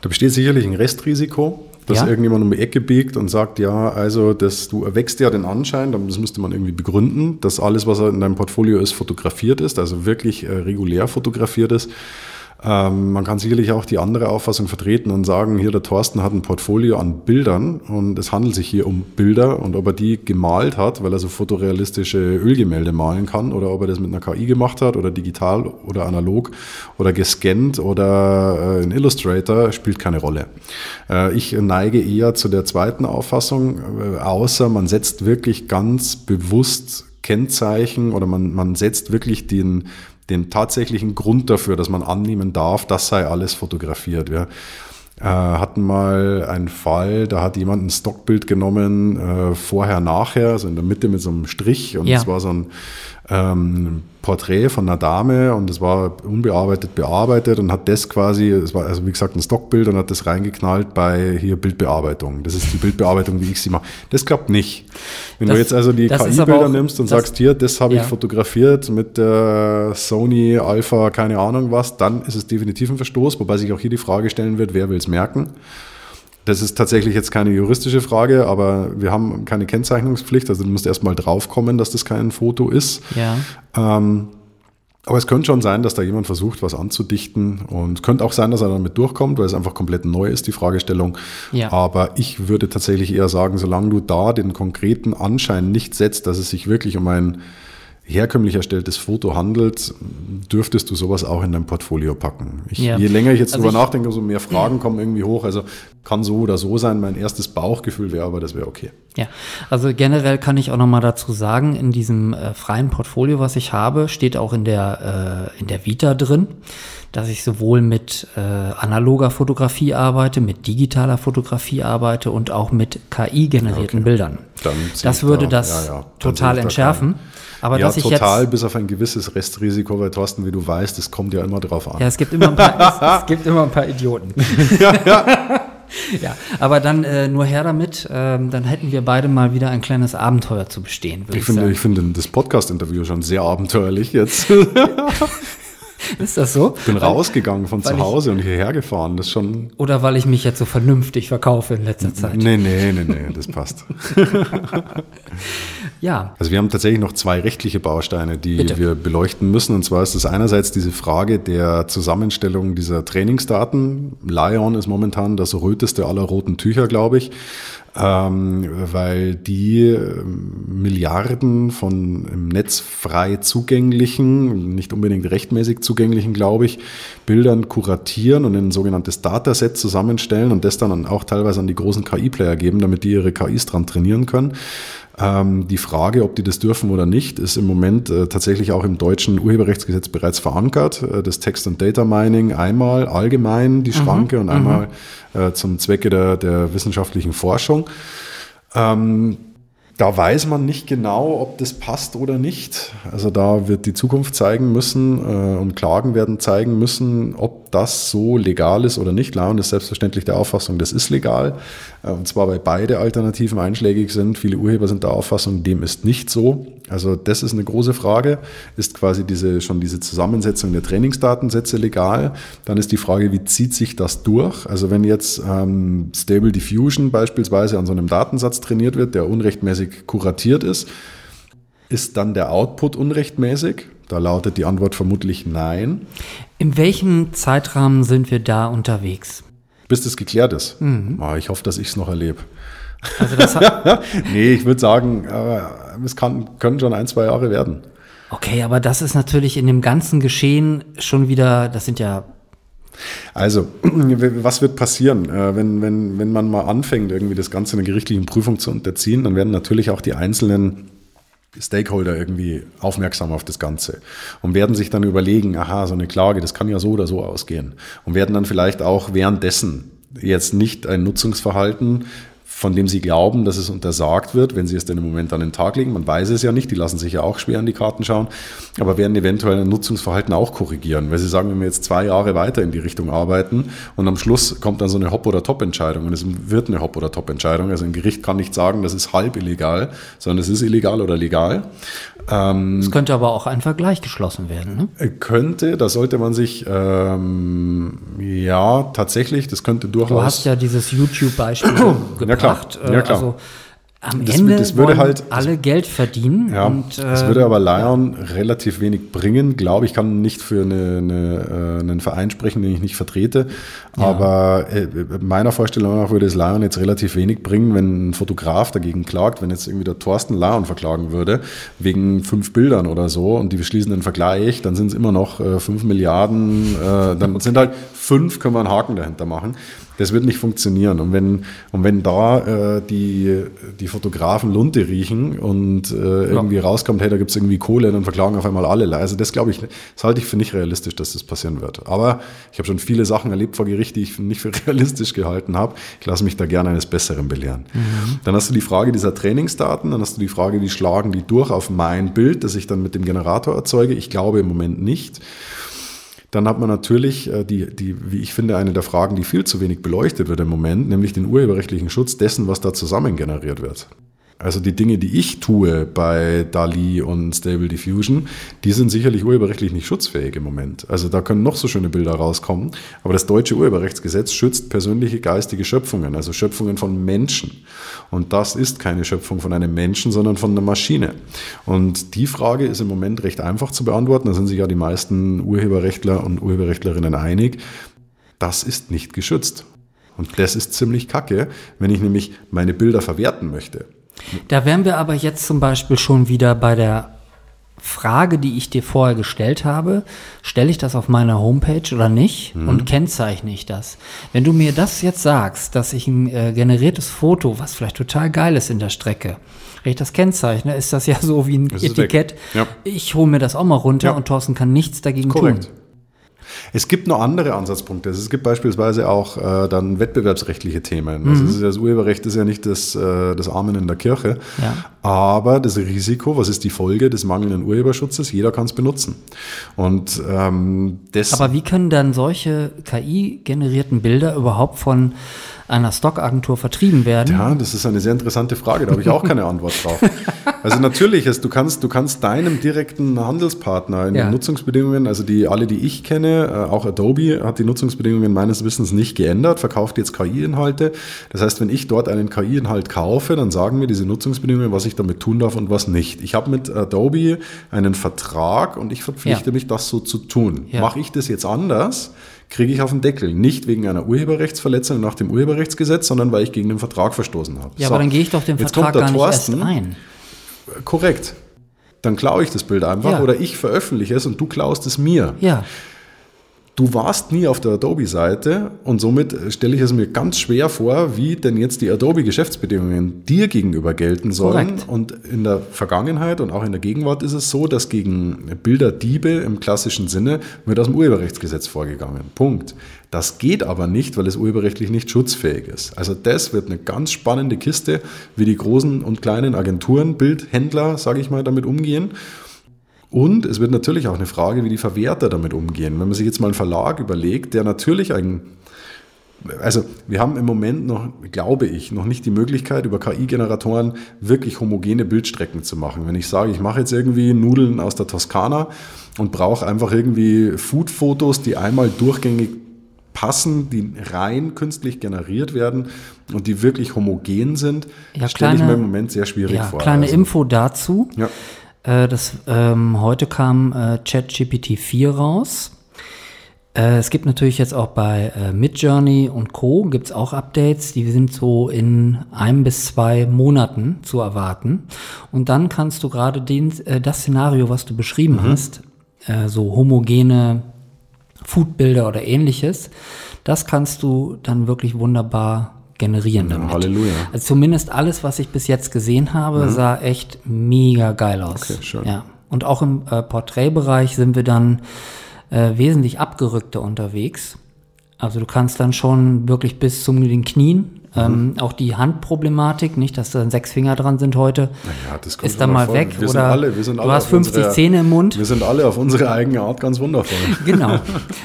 Speaker 2: Da besteht sicherlich ein Restrisiko, dass ja. irgendjemand um die Ecke biegt und sagt, ja, also das, du erwächst ja den Anschein, das müsste man irgendwie begründen, dass alles, was in deinem Portfolio ist, fotografiert ist, also wirklich äh, regulär fotografiert ist. Ähm, man kann sicherlich auch die andere Auffassung vertreten und sagen, hier der Thorsten hat ein Portfolio an Bildern und es handelt sich hier um Bilder und ob er die gemalt hat, weil er so fotorealistische Ölgemälde malen kann oder ob er das mit einer KI gemacht hat oder digital oder analog oder gescannt oder äh, in Illustrator, spielt keine Rolle. Äh, ich neige eher zu der zweiten Auffassung, äh, außer man setzt wirklich ganz bewusst Kennzeichen oder man, man setzt wirklich den, den tatsächlichen Grund dafür, dass man annehmen darf, das sei alles fotografiert. Wir äh, hatten mal einen Fall, da hat jemand ein Stockbild genommen, äh, vorher, nachher, also in der Mitte mit so einem Strich und es ja. war so ein ähm, Porträt von einer Dame und es war unbearbeitet bearbeitet und hat das quasi, es war also wie gesagt ein Stockbild und hat das reingeknallt bei hier Bildbearbeitung. Das ist die Bildbearbeitung, wie ich sie mache. Das klappt nicht. Wenn das, du jetzt also die KI-Bilder nimmst und das, sagst, hier, das habe ja. ich fotografiert mit der Sony Alpha, keine Ahnung was, dann ist es definitiv ein Verstoß, wobei sich auch hier die Frage stellen wird, wer will es merken? Das ist tatsächlich jetzt keine juristische Frage, aber wir haben keine Kennzeichnungspflicht. Also du musst erstmal draufkommen, dass das kein Foto ist.
Speaker 1: Ja.
Speaker 2: Ähm, aber es könnte schon sein, dass da jemand versucht, was anzudichten. Und könnte auch sein, dass er damit durchkommt, weil es einfach komplett neu ist, die Fragestellung. Ja. Aber ich würde tatsächlich eher sagen, solange du da den konkreten Anschein nicht setzt, dass es sich wirklich um ein herkömmlich erstelltes Foto handelt, dürftest du sowas auch in dein Portfolio packen. Ich, ja. Je länger ich jetzt also drüber nachdenke, umso mehr Fragen kommen irgendwie hoch. Also kann so oder so sein. Mein erstes Bauchgefühl wäre aber, das wäre okay.
Speaker 1: Ja, also generell kann ich auch nochmal dazu sagen, in diesem äh, freien Portfolio, was ich habe, steht auch in der, äh, in der Vita drin, dass ich sowohl mit äh, analoger Fotografie arbeite, mit digitaler Fotografie arbeite und auch mit KI-generierten okay. Bildern. Dann das würde da, das ja, ja. total entschärfen.
Speaker 2: Aber ja, dass ich total, jetzt, bis auf ein gewisses Restrisiko, weil Thorsten, wie du weißt, es kommt ja immer drauf an.
Speaker 1: Ja, es gibt immer ein paar, es, es gibt immer ein paar Idioten. [laughs] ja, ja. ja, aber dann äh, nur her damit, ähm, dann hätten wir beide mal wieder ein kleines Abenteuer zu bestehen.
Speaker 2: Ich, ich, finde, ich finde das Podcast-Interview schon sehr abenteuerlich jetzt. [laughs] [laughs]
Speaker 1: Ist das so?
Speaker 2: Ich bin rausgegangen von zu Hause ich, und hierher gefahren. Das schon.
Speaker 1: Oder weil ich mich jetzt so vernünftig verkaufe in letzter Zeit.
Speaker 2: Nee, nee, nee, nee, das passt. [laughs]
Speaker 1: ja.
Speaker 2: Also wir haben tatsächlich noch zwei rechtliche Bausteine, die Bitte. wir beleuchten müssen. Und zwar ist das einerseits diese Frage der Zusammenstellung dieser Trainingsdaten. Lion ist momentan das röteste aller roten Tücher, glaube ich ähm, weil die ähm, Milliarden von im Netz frei zugänglichen, nicht unbedingt rechtmäßig zugänglichen, glaube ich, Bildern kuratieren und in ein sogenanntes Dataset zusammenstellen und das dann auch teilweise an die großen KI-Player geben, damit die ihre KIs dran trainieren können. Ähm, die Frage, ob die das dürfen oder nicht, ist im Moment äh, tatsächlich auch im deutschen Urheberrechtsgesetz bereits verankert. Äh, das Text- und Data Mining einmal allgemein die mhm. Schranke mhm. und einmal äh, zum Zwecke der, der wissenschaftlichen Forschung. Ähm, da weiß man nicht genau, ob das passt oder nicht. Also da wird die Zukunft zeigen müssen äh, und Klagen werden zeigen müssen, ob das so legal ist oder nicht. Laun ist selbstverständlich der Auffassung, das ist legal. Äh, und zwar, weil beide Alternativen einschlägig sind. Viele Urheber sind der Auffassung, dem ist nicht so. Also das ist eine große Frage. Ist quasi diese, schon diese Zusammensetzung der Trainingsdatensätze legal? Dann ist die Frage, wie zieht sich das durch? Also wenn jetzt ähm, Stable Diffusion beispielsweise an so einem Datensatz trainiert wird, der unrechtmäßig kuratiert ist, ist dann der Output unrechtmäßig? Da lautet die Antwort vermutlich nein.
Speaker 1: In welchem Zeitrahmen sind wir da unterwegs?
Speaker 2: Bis das geklärt ist. Mhm. Oh, ich hoffe, dass ich es noch erlebe. Also das [laughs] nee, ich würde sagen, es kann, können schon ein, zwei Jahre werden.
Speaker 1: Okay, aber das ist natürlich in dem ganzen Geschehen schon wieder, das sind ja.
Speaker 2: Also, [clears throat] was wird passieren, äh, wenn, wenn, wenn man mal anfängt, irgendwie das Ganze einer gerichtlichen Prüfung zu unterziehen, dann werden natürlich auch die einzelnen Stakeholder irgendwie aufmerksam auf das Ganze und werden sich dann überlegen, aha, so eine Klage, das kann ja so oder so ausgehen und werden dann vielleicht auch währenddessen jetzt nicht ein Nutzungsverhalten von dem sie glauben, dass es untersagt wird, wenn sie es denn im Moment an den Tag legen. Man weiß es ja nicht, die lassen sich ja auch schwer an die Karten schauen, aber werden eventuell ein Nutzungsverhalten auch korrigieren, weil sie sagen, wenn wir jetzt zwei Jahre weiter in die Richtung arbeiten und am Schluss kommt dann so eine Hop- oder Top-Entscheidung und es wird eine Hop- oder Top-Entscheidung. Also ein Gericht kann nicht sagen, das ist halb illegal, sondern es ist illegal oder legal.
Speaker 1: Ähm, es könnte aber auch einfach gleich geschlossen werden. Ne?
Speaker 2: Äh, könnte, da sollte man sich, ähm, ja, tatsächlich, das könnte durchaus.
Speaker 1: Du hast ja dieses YouTube-Beispiel gebracht. [coughs]
Speaker 2: Ja, klar. Ja, klar. Also,
Speaker 1: am
Speaker 2: Das-
Speaker 1: Ende
Speaker 2: das würde halt-
Speaker 1: alle Geld verdienen.
Speaker 2: Ja,
Speaker 1: und,
Speaker 2: das
Speaker 1: äh,
Speaker 2: würde aber Lion relativ wenig bringen, glaube ich. kann nicht für eine, eine, äh, einen Verein sprechen, den ich nicht vertrete. Aber äh, meiner Vorstellung nach würde es Lion jetzt relativ wenig bringen, wenn ein Fotograf dagegen klagt, wenn jetzt irgendwie der Thorsten Lion verklagen würde, wegen fünf Bildern oder so und die beschließen den Vergleich, dann sind es immer noch äh, fünf Milliarden, äh, dann sind halt fünf, können wir einen Haken dahinter machen. Das wird nicht funktionieren. Und wenn, und wenn da äh, die, die Fotografen Lunte riechen und äh, irgendwie rauskommt, hey, da gibt es irgendwie Kohle, dann verklagen auf einmal alle. Also das glaube ich, das halte ich für nicht realistisch, dass das passieren wird. Aber ich habe schon viele Sachen erlebt vor Gericht, die ich nicht für [laughs] realistisch gehalten habe. Ich lasse mich da gerne eines Besseren belehren. Dann hast du die Frage dieser Trainingsdaten, dann hast du die Frage, wie schlagen die durch auf mein Bild, das ich dann mit dem Generator erzeuge. Ich glaube im Moment nicht. Dann hat man natürlich äh, die, die, wie ich finde, eine der Fragen, die viel zu wenig beleuchtet wird im Moment, nämlich den urheberrechtlichen Schutz dessen, was da zusammen generiert wird. Also die Dinge, die ich tue bei DALI und Stable Diffusion, die sind sicherlich urheberrechtlich nicht schutzfähig im Moment. Also da können noch so schöne Bilder rauskommen, aber das deutsche Urheberrechtsgesetz schützt persönliche geistige Schöpfungen, also Schöpfungen von Menschen. Und das ist keine Schöpfung von einem Menschen, sondern von einer Maschine. Und die Frage ist im Moment recht einfach zu beantworten. Da sind sich ja die meisten Urheberrechtler und Urheberrechtlerinnen einig. Das ist nicht geschützt. Und das ist ziemlich kacke, wenn ich nämlich meine Bilder verwerten möchte.
Speaker 1: Da wären wir aber jetzt zum Beispiel schon wieder bei der Frage, die ich dir vorher gestellt habe. Stelle ich das auf meiner Homepage oder nicht?
Speaker 2: Mhm.
Speaker 1: Und kennzeichne ich das? Wenn du mir das jetzt sagst, dass ich ein äh, generiertes Foto, was vielleicht total geil ist in der Strecke, wenn ich das kennzeichne, ist das ja so wie ein Etikett.
Speaker 2: Ja.
Speaker 1: Ich hole mir das auch mal runter
Speaker 2: Ja.
Speaker 1: und Thorsten kann nichts dagegen
Speaker 2: Korrekt.
Speaker 1: tun.
Speaker 2: Es gibt noch andere Ansatzpunkte. Also Es gibt beispielsweise auch äh, dann wettbewerbsrechtliche Themen. Also es ist, das Urheberrecht ist ja nicht das, äh, das Amen in der Kirche,
Speaker 1: Ja.
Speaker 2: aber das Risiko, was ist die Folge des mangelnden Urheberschutzes? Jeder kann es benutzen. Und ähm, das
Speaker 1: Aber wie können dann solche KI-generierten Bilder überhaupt von einer Stockagentur vertrieben werden?
Speaker 2: Ja, das ist eine sehr interessante Frage. Da habe ich auch keine [laughs] Antwort drauf. Also natürlich, es, du kannst, du kannst deinem direkten Handelspartner in
Speaker 1: Ja.
Speaker 2: den Nutzungsbedingungen, also die alle, die ich kenne, äh, auch Adobe hat die Nutzungsbedingungen meines Wissens nicht geändert, verkauft jetzt KI-Inhalte. Das heißt, wenn ich dort einen KI-Inhalt kaufe, dann sagen mir diese Nutzungsbedingungen, was ich damit tun darf und was nicht. Ich habe mit Adobe einen Vertrag und ich verpflichte
Speaker 1: Ja.
Speaker 2: mich, das so zu tun.
Speaker 1: Ja.
Speaker 2: Mache ich das jetzt anders? Kriege ich auf den Deckel. Nicht wegen einer Urheberrechtsverletzung nach dem Urheberrechtsgesetz, sondern weil ich gegen den Vertrag verstoßen habe.
Speaker 1: Ja,
Speaker 2: So.
Speaker 1: aber dann gehe ich doch den
Speaker 2: Jetzt
Speaker 1: Vertrag
Speaker 2: kommt der
Speaker 1: gar nicht
Speaker 2: Thorsten.
Speaker 1: erst ein.
Speaker 2: Korrekt. Dann klaue ich das Bild einfach
Speaker 1: Ja.
Speaker 2: oder ich veröffentliche es und du klaust es mir.
Speaker 1: Ja,
Speaker 2: Du warst nie auf der Adobe-Seite und somit stelle ich es mir ganz schwer vor, wie denn jetzt die Adobe-Geschäftsbedingungen dir gegenüber gelten sollen.
Speaker 1: Korrekt.
Speaker 2: Und in der Vergangenheit und auch in der Gegenwart ist es so, dass gegen Bilderdiebe im klassischen Sinne wird aus dem Urheberrechtsgesetz vorgegangen. Punkt. Das geht aber nicht, weil es urheberrechtlich nicht schutzfähig ist. Also das wird eine ganz spannende Kiste, wie die großen und kleinen Agenturen, Bildhändler, sage ich mal, damit umgehen. Und es wird natürlich auch eine Frage, wie die Verwerter damit umgehen. Wenn man sich jetzt mal einen Verlag überlegt, der natürlich ein, also wir haben im Moment noch, glaube ich, noch nicht die Möglichkeit, über KI-Generatoren wirklich homogene Bildstrecken zu machen. Wenn ich sage, ich mache jetzt irgendwie Nudeln aus der Toskana und brauche einfach irgendwie Food-Fotos, die einmal durchgängig passen, die rein künstlich generiert werden und die wirklich homogen sind,
Speaker 1: Ja,
Speaker 2: stelle ich mir im Moment sehr schwierig
Speaker 1: ja
Speaker 2: vor.
Speaker 1: kleine
Speaker 2: Also,
Speaker 1: Info dazu.
Speaker 2: Ja.
Speaker 1: Äh, das, ähm, heute kam äh, ChatGPT 4 raus. Äh, es gibt natürlich jetzt auch bei äh, Midjourney und Co. gibt es auch Updates, die sind so in ein bis zwei Monaten zu erwarten. Und dann kannst du gerade den, äh, das Szenario, was du beschrieben hast, äh, so homogene Foodbilder oder ähnliches, das kannst du dann wirklich wunderbar generieren damit.
Speaker 2: Halleluja.
Speaker 1: Also zumindest alles, was ich bis jetzt gesehen habe, sah echt mega geil aus.
Speaker 2: Okay, schön.
Speaker 1: Ja. Und auch im äh, Porträtbereich sind wir dann äh, wesentlich abgerückter unterwegs. Also du kannst dann schon wirklich bis zu den Knien, ähm, auch die Handproblematik, nicht, dass da sechs Finger dran sind heute,
Speaker 2: Ja, das kommt
Speaker 1: ist dann mal weg.
Speaker 2: Wir
Speaker 1: oder
Speaker 2: sind alle, wir sind
Speaker 1: du
Speaker 2: alle
Speaker 1: hast
Speaker 2: auf
Speaker 1: 50
Speaker 2: unsere-
Speaker 1: Zähne im Mund.
Speaker 2: Wir sind alle auf unsere eigene Art ganz wundervoll. [laughs]
Speaker 1: Genau.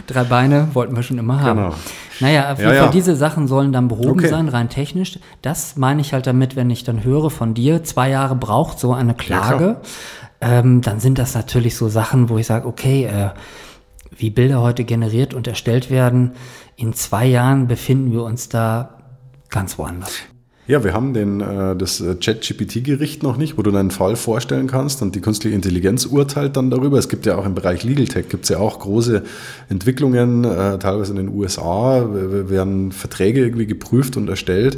Speaker 1: Drei Beine wollten wir schon immer haben.
Speaker 2: Genau.
Speaker 1: Naja, auf jeden
Speaker 2: Ja,
Speaker 1: Fall,
Speaker 2: ja.
Speaker 1: diese Sachen sollen dann behoben
Speaker 2: Okay.
Speaker 1: sein, rein technisch. Das meine ich halt damit, wenn ich dann höre von dir, zwei Jahre braucht so eine Klage, ähm, dann sind das natürlich so Sachen, wo ich sage, okay, äh, wie Bilder heute generiert und erstellt werden, in zwei Jahren befinden wir uns da ganz woanders.
Speaker 2: Ja, wir haben den, äh, das äh, Chat-GPT-Gericht noch nicht, wo du deinen Fall vorstellen kannst und die künstliche Intelligenz urteilt dann darüber. Es gibt ja auch im Bereich Legal Tech gibt es ja auch große Entwicklungen, äh, teilweise in den USA werden Verträge irgendwie geprüft und erstellt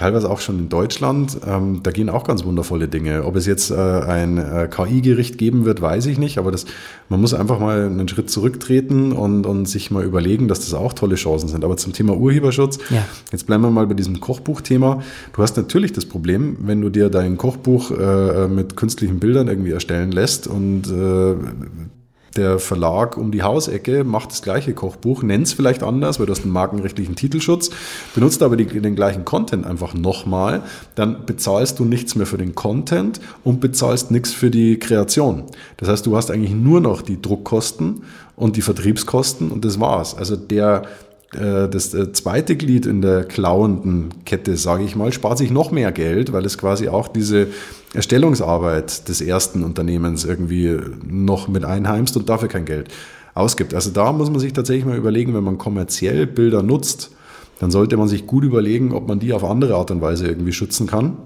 Speaker 2: teilweise auch schon in Deutschland. Ähm, da gehen auch ganz wundervolle Dinge. Ob es jetzt äh, ein äh, KI-Gericht geben wird, weiß ich nicht, aber das, man muss einfach mal einen Schritt zurücktreten und, und sich mal überlegen, dass das auch tolle Chancen sind. Aber zum Thema Urheberschutz, ja. jetzt bleiben wir mal bei diesem Kochbuch-Thema. Du hast natürlich das Problem, wenn du dir dein Kochbuch äh, mit künstlichen Bildern irgendwie erstellen lässt und äh, der Verlag um die Hausecke macht das gleiche Kochbuch, nennt es vielleicht anders, weil du hast einen markenrechtlichen Titelschutz, benutzt aber die, den gleichen Content einfach nochmal, dann bezahlst du nichts mehr für den Content und bezahlst nichts für die Kreation. Das heißt, du hast eigentlich nur noch die Druckkosten und die Vertriebskosten und das war's. Also der das äh, zweite Glied in der klauenden Kette, sage ich mal, spart sich noch mehr Geld, weil es quasi auch diese Erstellungsarbeit des ersten Unternehmens irgendwie noch mit einheimst und dafür kein Geld ausgibt. Also da muss man sich tatsächlich mal überlegen, wenn man kommerziell Bilder nutzt, dann sollte man sich gut überlegen, ob man die auf andere Art und Weise irgendwie schützen kann.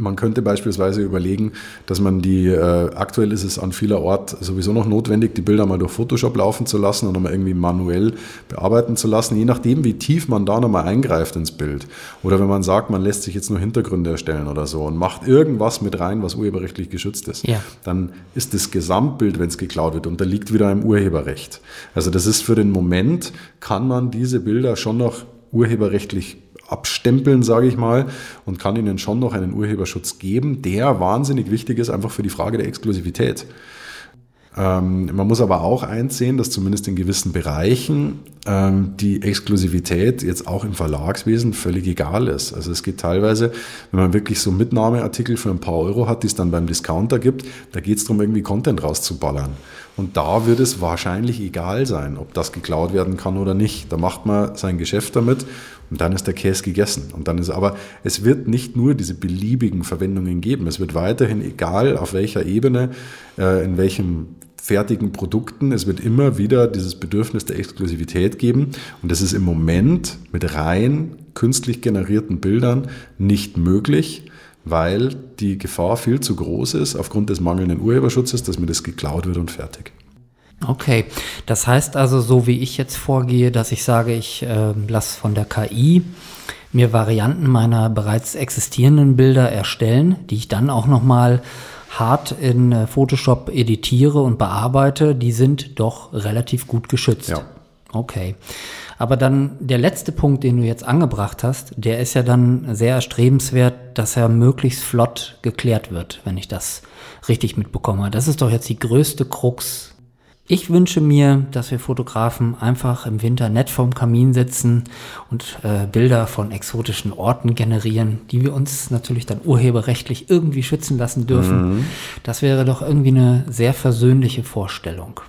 Speaker 2: Man könnte beispielsweise überlegen, dass man die, äh, aktuell ist es an vieler Ort sowieso noch notwendig, die Bilder mal durch Photoshop laufen zu lassen und nochmal irgendwie manuell bearbeiten zu lassen, je nachdem, wie tief man da nochmal eingreift ins Bild. Oder wenn man sagt, man lässt sich jetzt nur Hintergründe erstellen oder so und macht irgendwas mit rein, was urheberrechtlich geschützt ist, ja. dann ist das Gesamtbild, wenn es geklaut wird, unterliegt wieder einem Urheberrecht. Also das ist für den Moment, kann man diese Bilder schon noch urheberrechtlich abstempeln, sage ich mal, und kann ihnen schon noch einen Urheberschutz geben, der wahnsinnig wichtig ist, einfach für die Frage der Exklusivität. Ähm, man muss aber auch einsehen, dass zumindest in gewissen Bereichen ähm, die Exklusivität jetzt auch im Verlagswesen völlig egal ist. Also es geht teilweise, wenn man wirklich so Mitnahmeartikel für ein paar Euro hat, die es dann beim Discounter gibt, da geht es darum, irgendwie Content rauszuballern. Und da wird es wahrscheinlich egal sein, ob das geklaut werden kann oder nicht. Da macht man sein Geschäft damit und dann ist der Käse gegessen. Und dann ist aber, es wird nicht nur diese beliebigen Verwendungen geben. Es wird weiterhin, egal auf welcher Ebene, äh, in welchem fertigen Produkten. Es wird immer wieder dieses Bedürfnis der Exklusivität geben. Und das ist im Moment mit rein künstlich generierten Bildern nicht möglich, weil die Gefahr viel zu groß ist aufgrund des mangelnden Urheberschutzes, dass mir das geklaut wird und fertig.
Speaker 1: Okay, das heißt also, so wie ich jetzt vorgehe, dass ich sage, ich äh, lasse von der KI mir Varianten meiner bereits existierenden Bilder erstellen, die ich dann auch nochmal hart in äh, Photoshop editiere und bearbeite, die sind doch relativ gut geschützt. Ja. Okay. Aber dann der letzte Punkt, den du jetzt angebracht hast, der ist ja dann sehr erstrebenswert, dass er möglichst flott geklärt wird, wenn ich das richtig mitbekomme. Das ist doch jetzt die größte Krux ich wünsche mir, dass wir Fotografen einfach im Winter nett vorm Kamin sitzen und äh, Bilder von exotischen Orten generieren, die wir uns natürlich dann urheberrechtlich irgendwie schützen lassen dürfen. Mhm. Das wäre doch irgendwie eine sehr versöhnliche Vorstellung.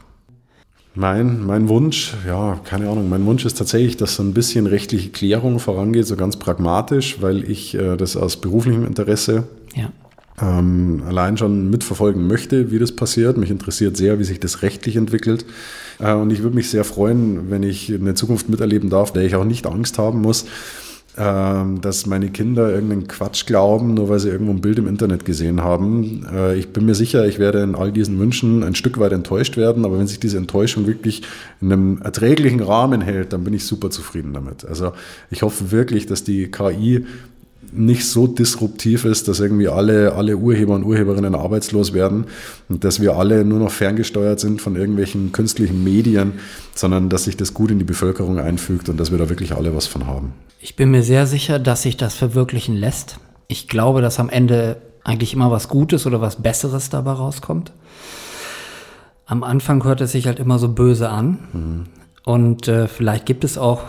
Speaker 2: Mein, mein Wunsch, ja, keine Ahnung, mein Wunsch ist tatsächlich, dass so ein bisschen rechtliche Klärung vorangeht, so ganz pragmatisch, weil ich äh, das aus beruflichem Interesse ja ähm, allein schon mitverfolgen möchte, wie das passiert. Mich interessiert sehr, wie sich das rechtlich entwickelt. Äh, und ich würde mich sehr freuen, wenn ich eine Zukunft miterleben darf, der ich auch nicht Angst haben muss, äh, dass meine Kinder irgendeinen Quatsch glauben, nur weil sie irgendwo ein Bild im Internet gesehen haben. Äh, ich bin mir sicher, ich werde in all diesen Wünschen ein Stück weit enttäuscht werden, aber wenn sich diese Enttäuschung wirklich in einem erträglichen Rahmen hält, dann bin ich super zufrieden damit. Also ich hoffe wirklich, dass die KI nicht so disruptiv ist, dass irgendwie alle, alle Urheber und Urheberinnen arbeitslos werden und dass wir alle nur noch ferngesteuert sind von irgendwelchen künstlichen Medien, sondern dass sich das gut in die Bevölkerung einfügt und dass wir da wirklich alle was von haben.
Speaker 1: Ich bin mir sehr sicher, dass sich das verwirklichen lässt. Ich glaube, dass am Ende eigentlich immer was Gutes oder was Besseres dabei rauskommt. Am Anfang hört es sich halt immer so böse an. Mhm. Und äh, vielleicht gibt es auch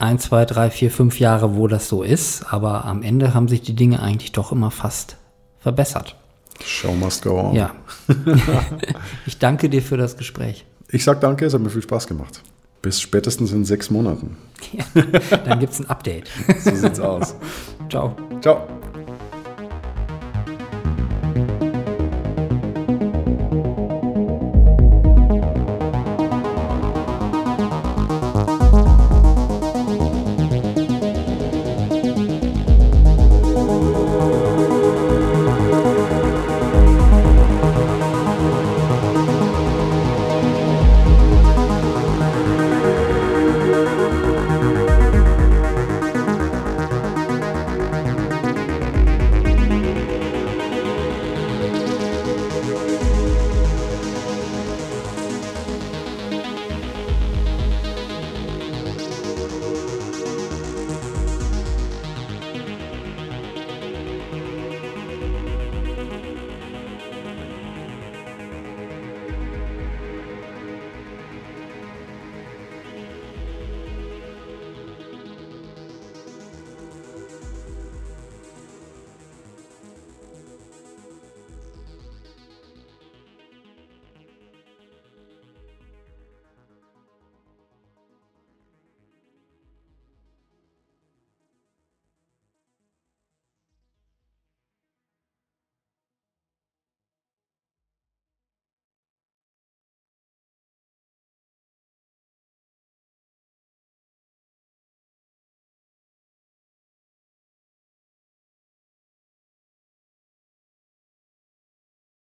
Speaker 1: ein, zwei, drei, vier, fünf Jahre, wo das so ist, aber am Ende haben sich die Dinge eigentlich doch immer fast verbessert.
Speaker 2: Show must go on.
Speaker 1: Ja. [laughs] ich danke dir für das Gespräch.
Speaker 2: Ich sag danke, es hat mir viel Spaß gemacht. Bis spätestens in sechs Monaten. [laughs]
Speaker 1: Ja, dann gibt es ein Update.
Speaker 2: so sieht's aus.
Speaker 1: Ciao.
Speaker 2: Ciao.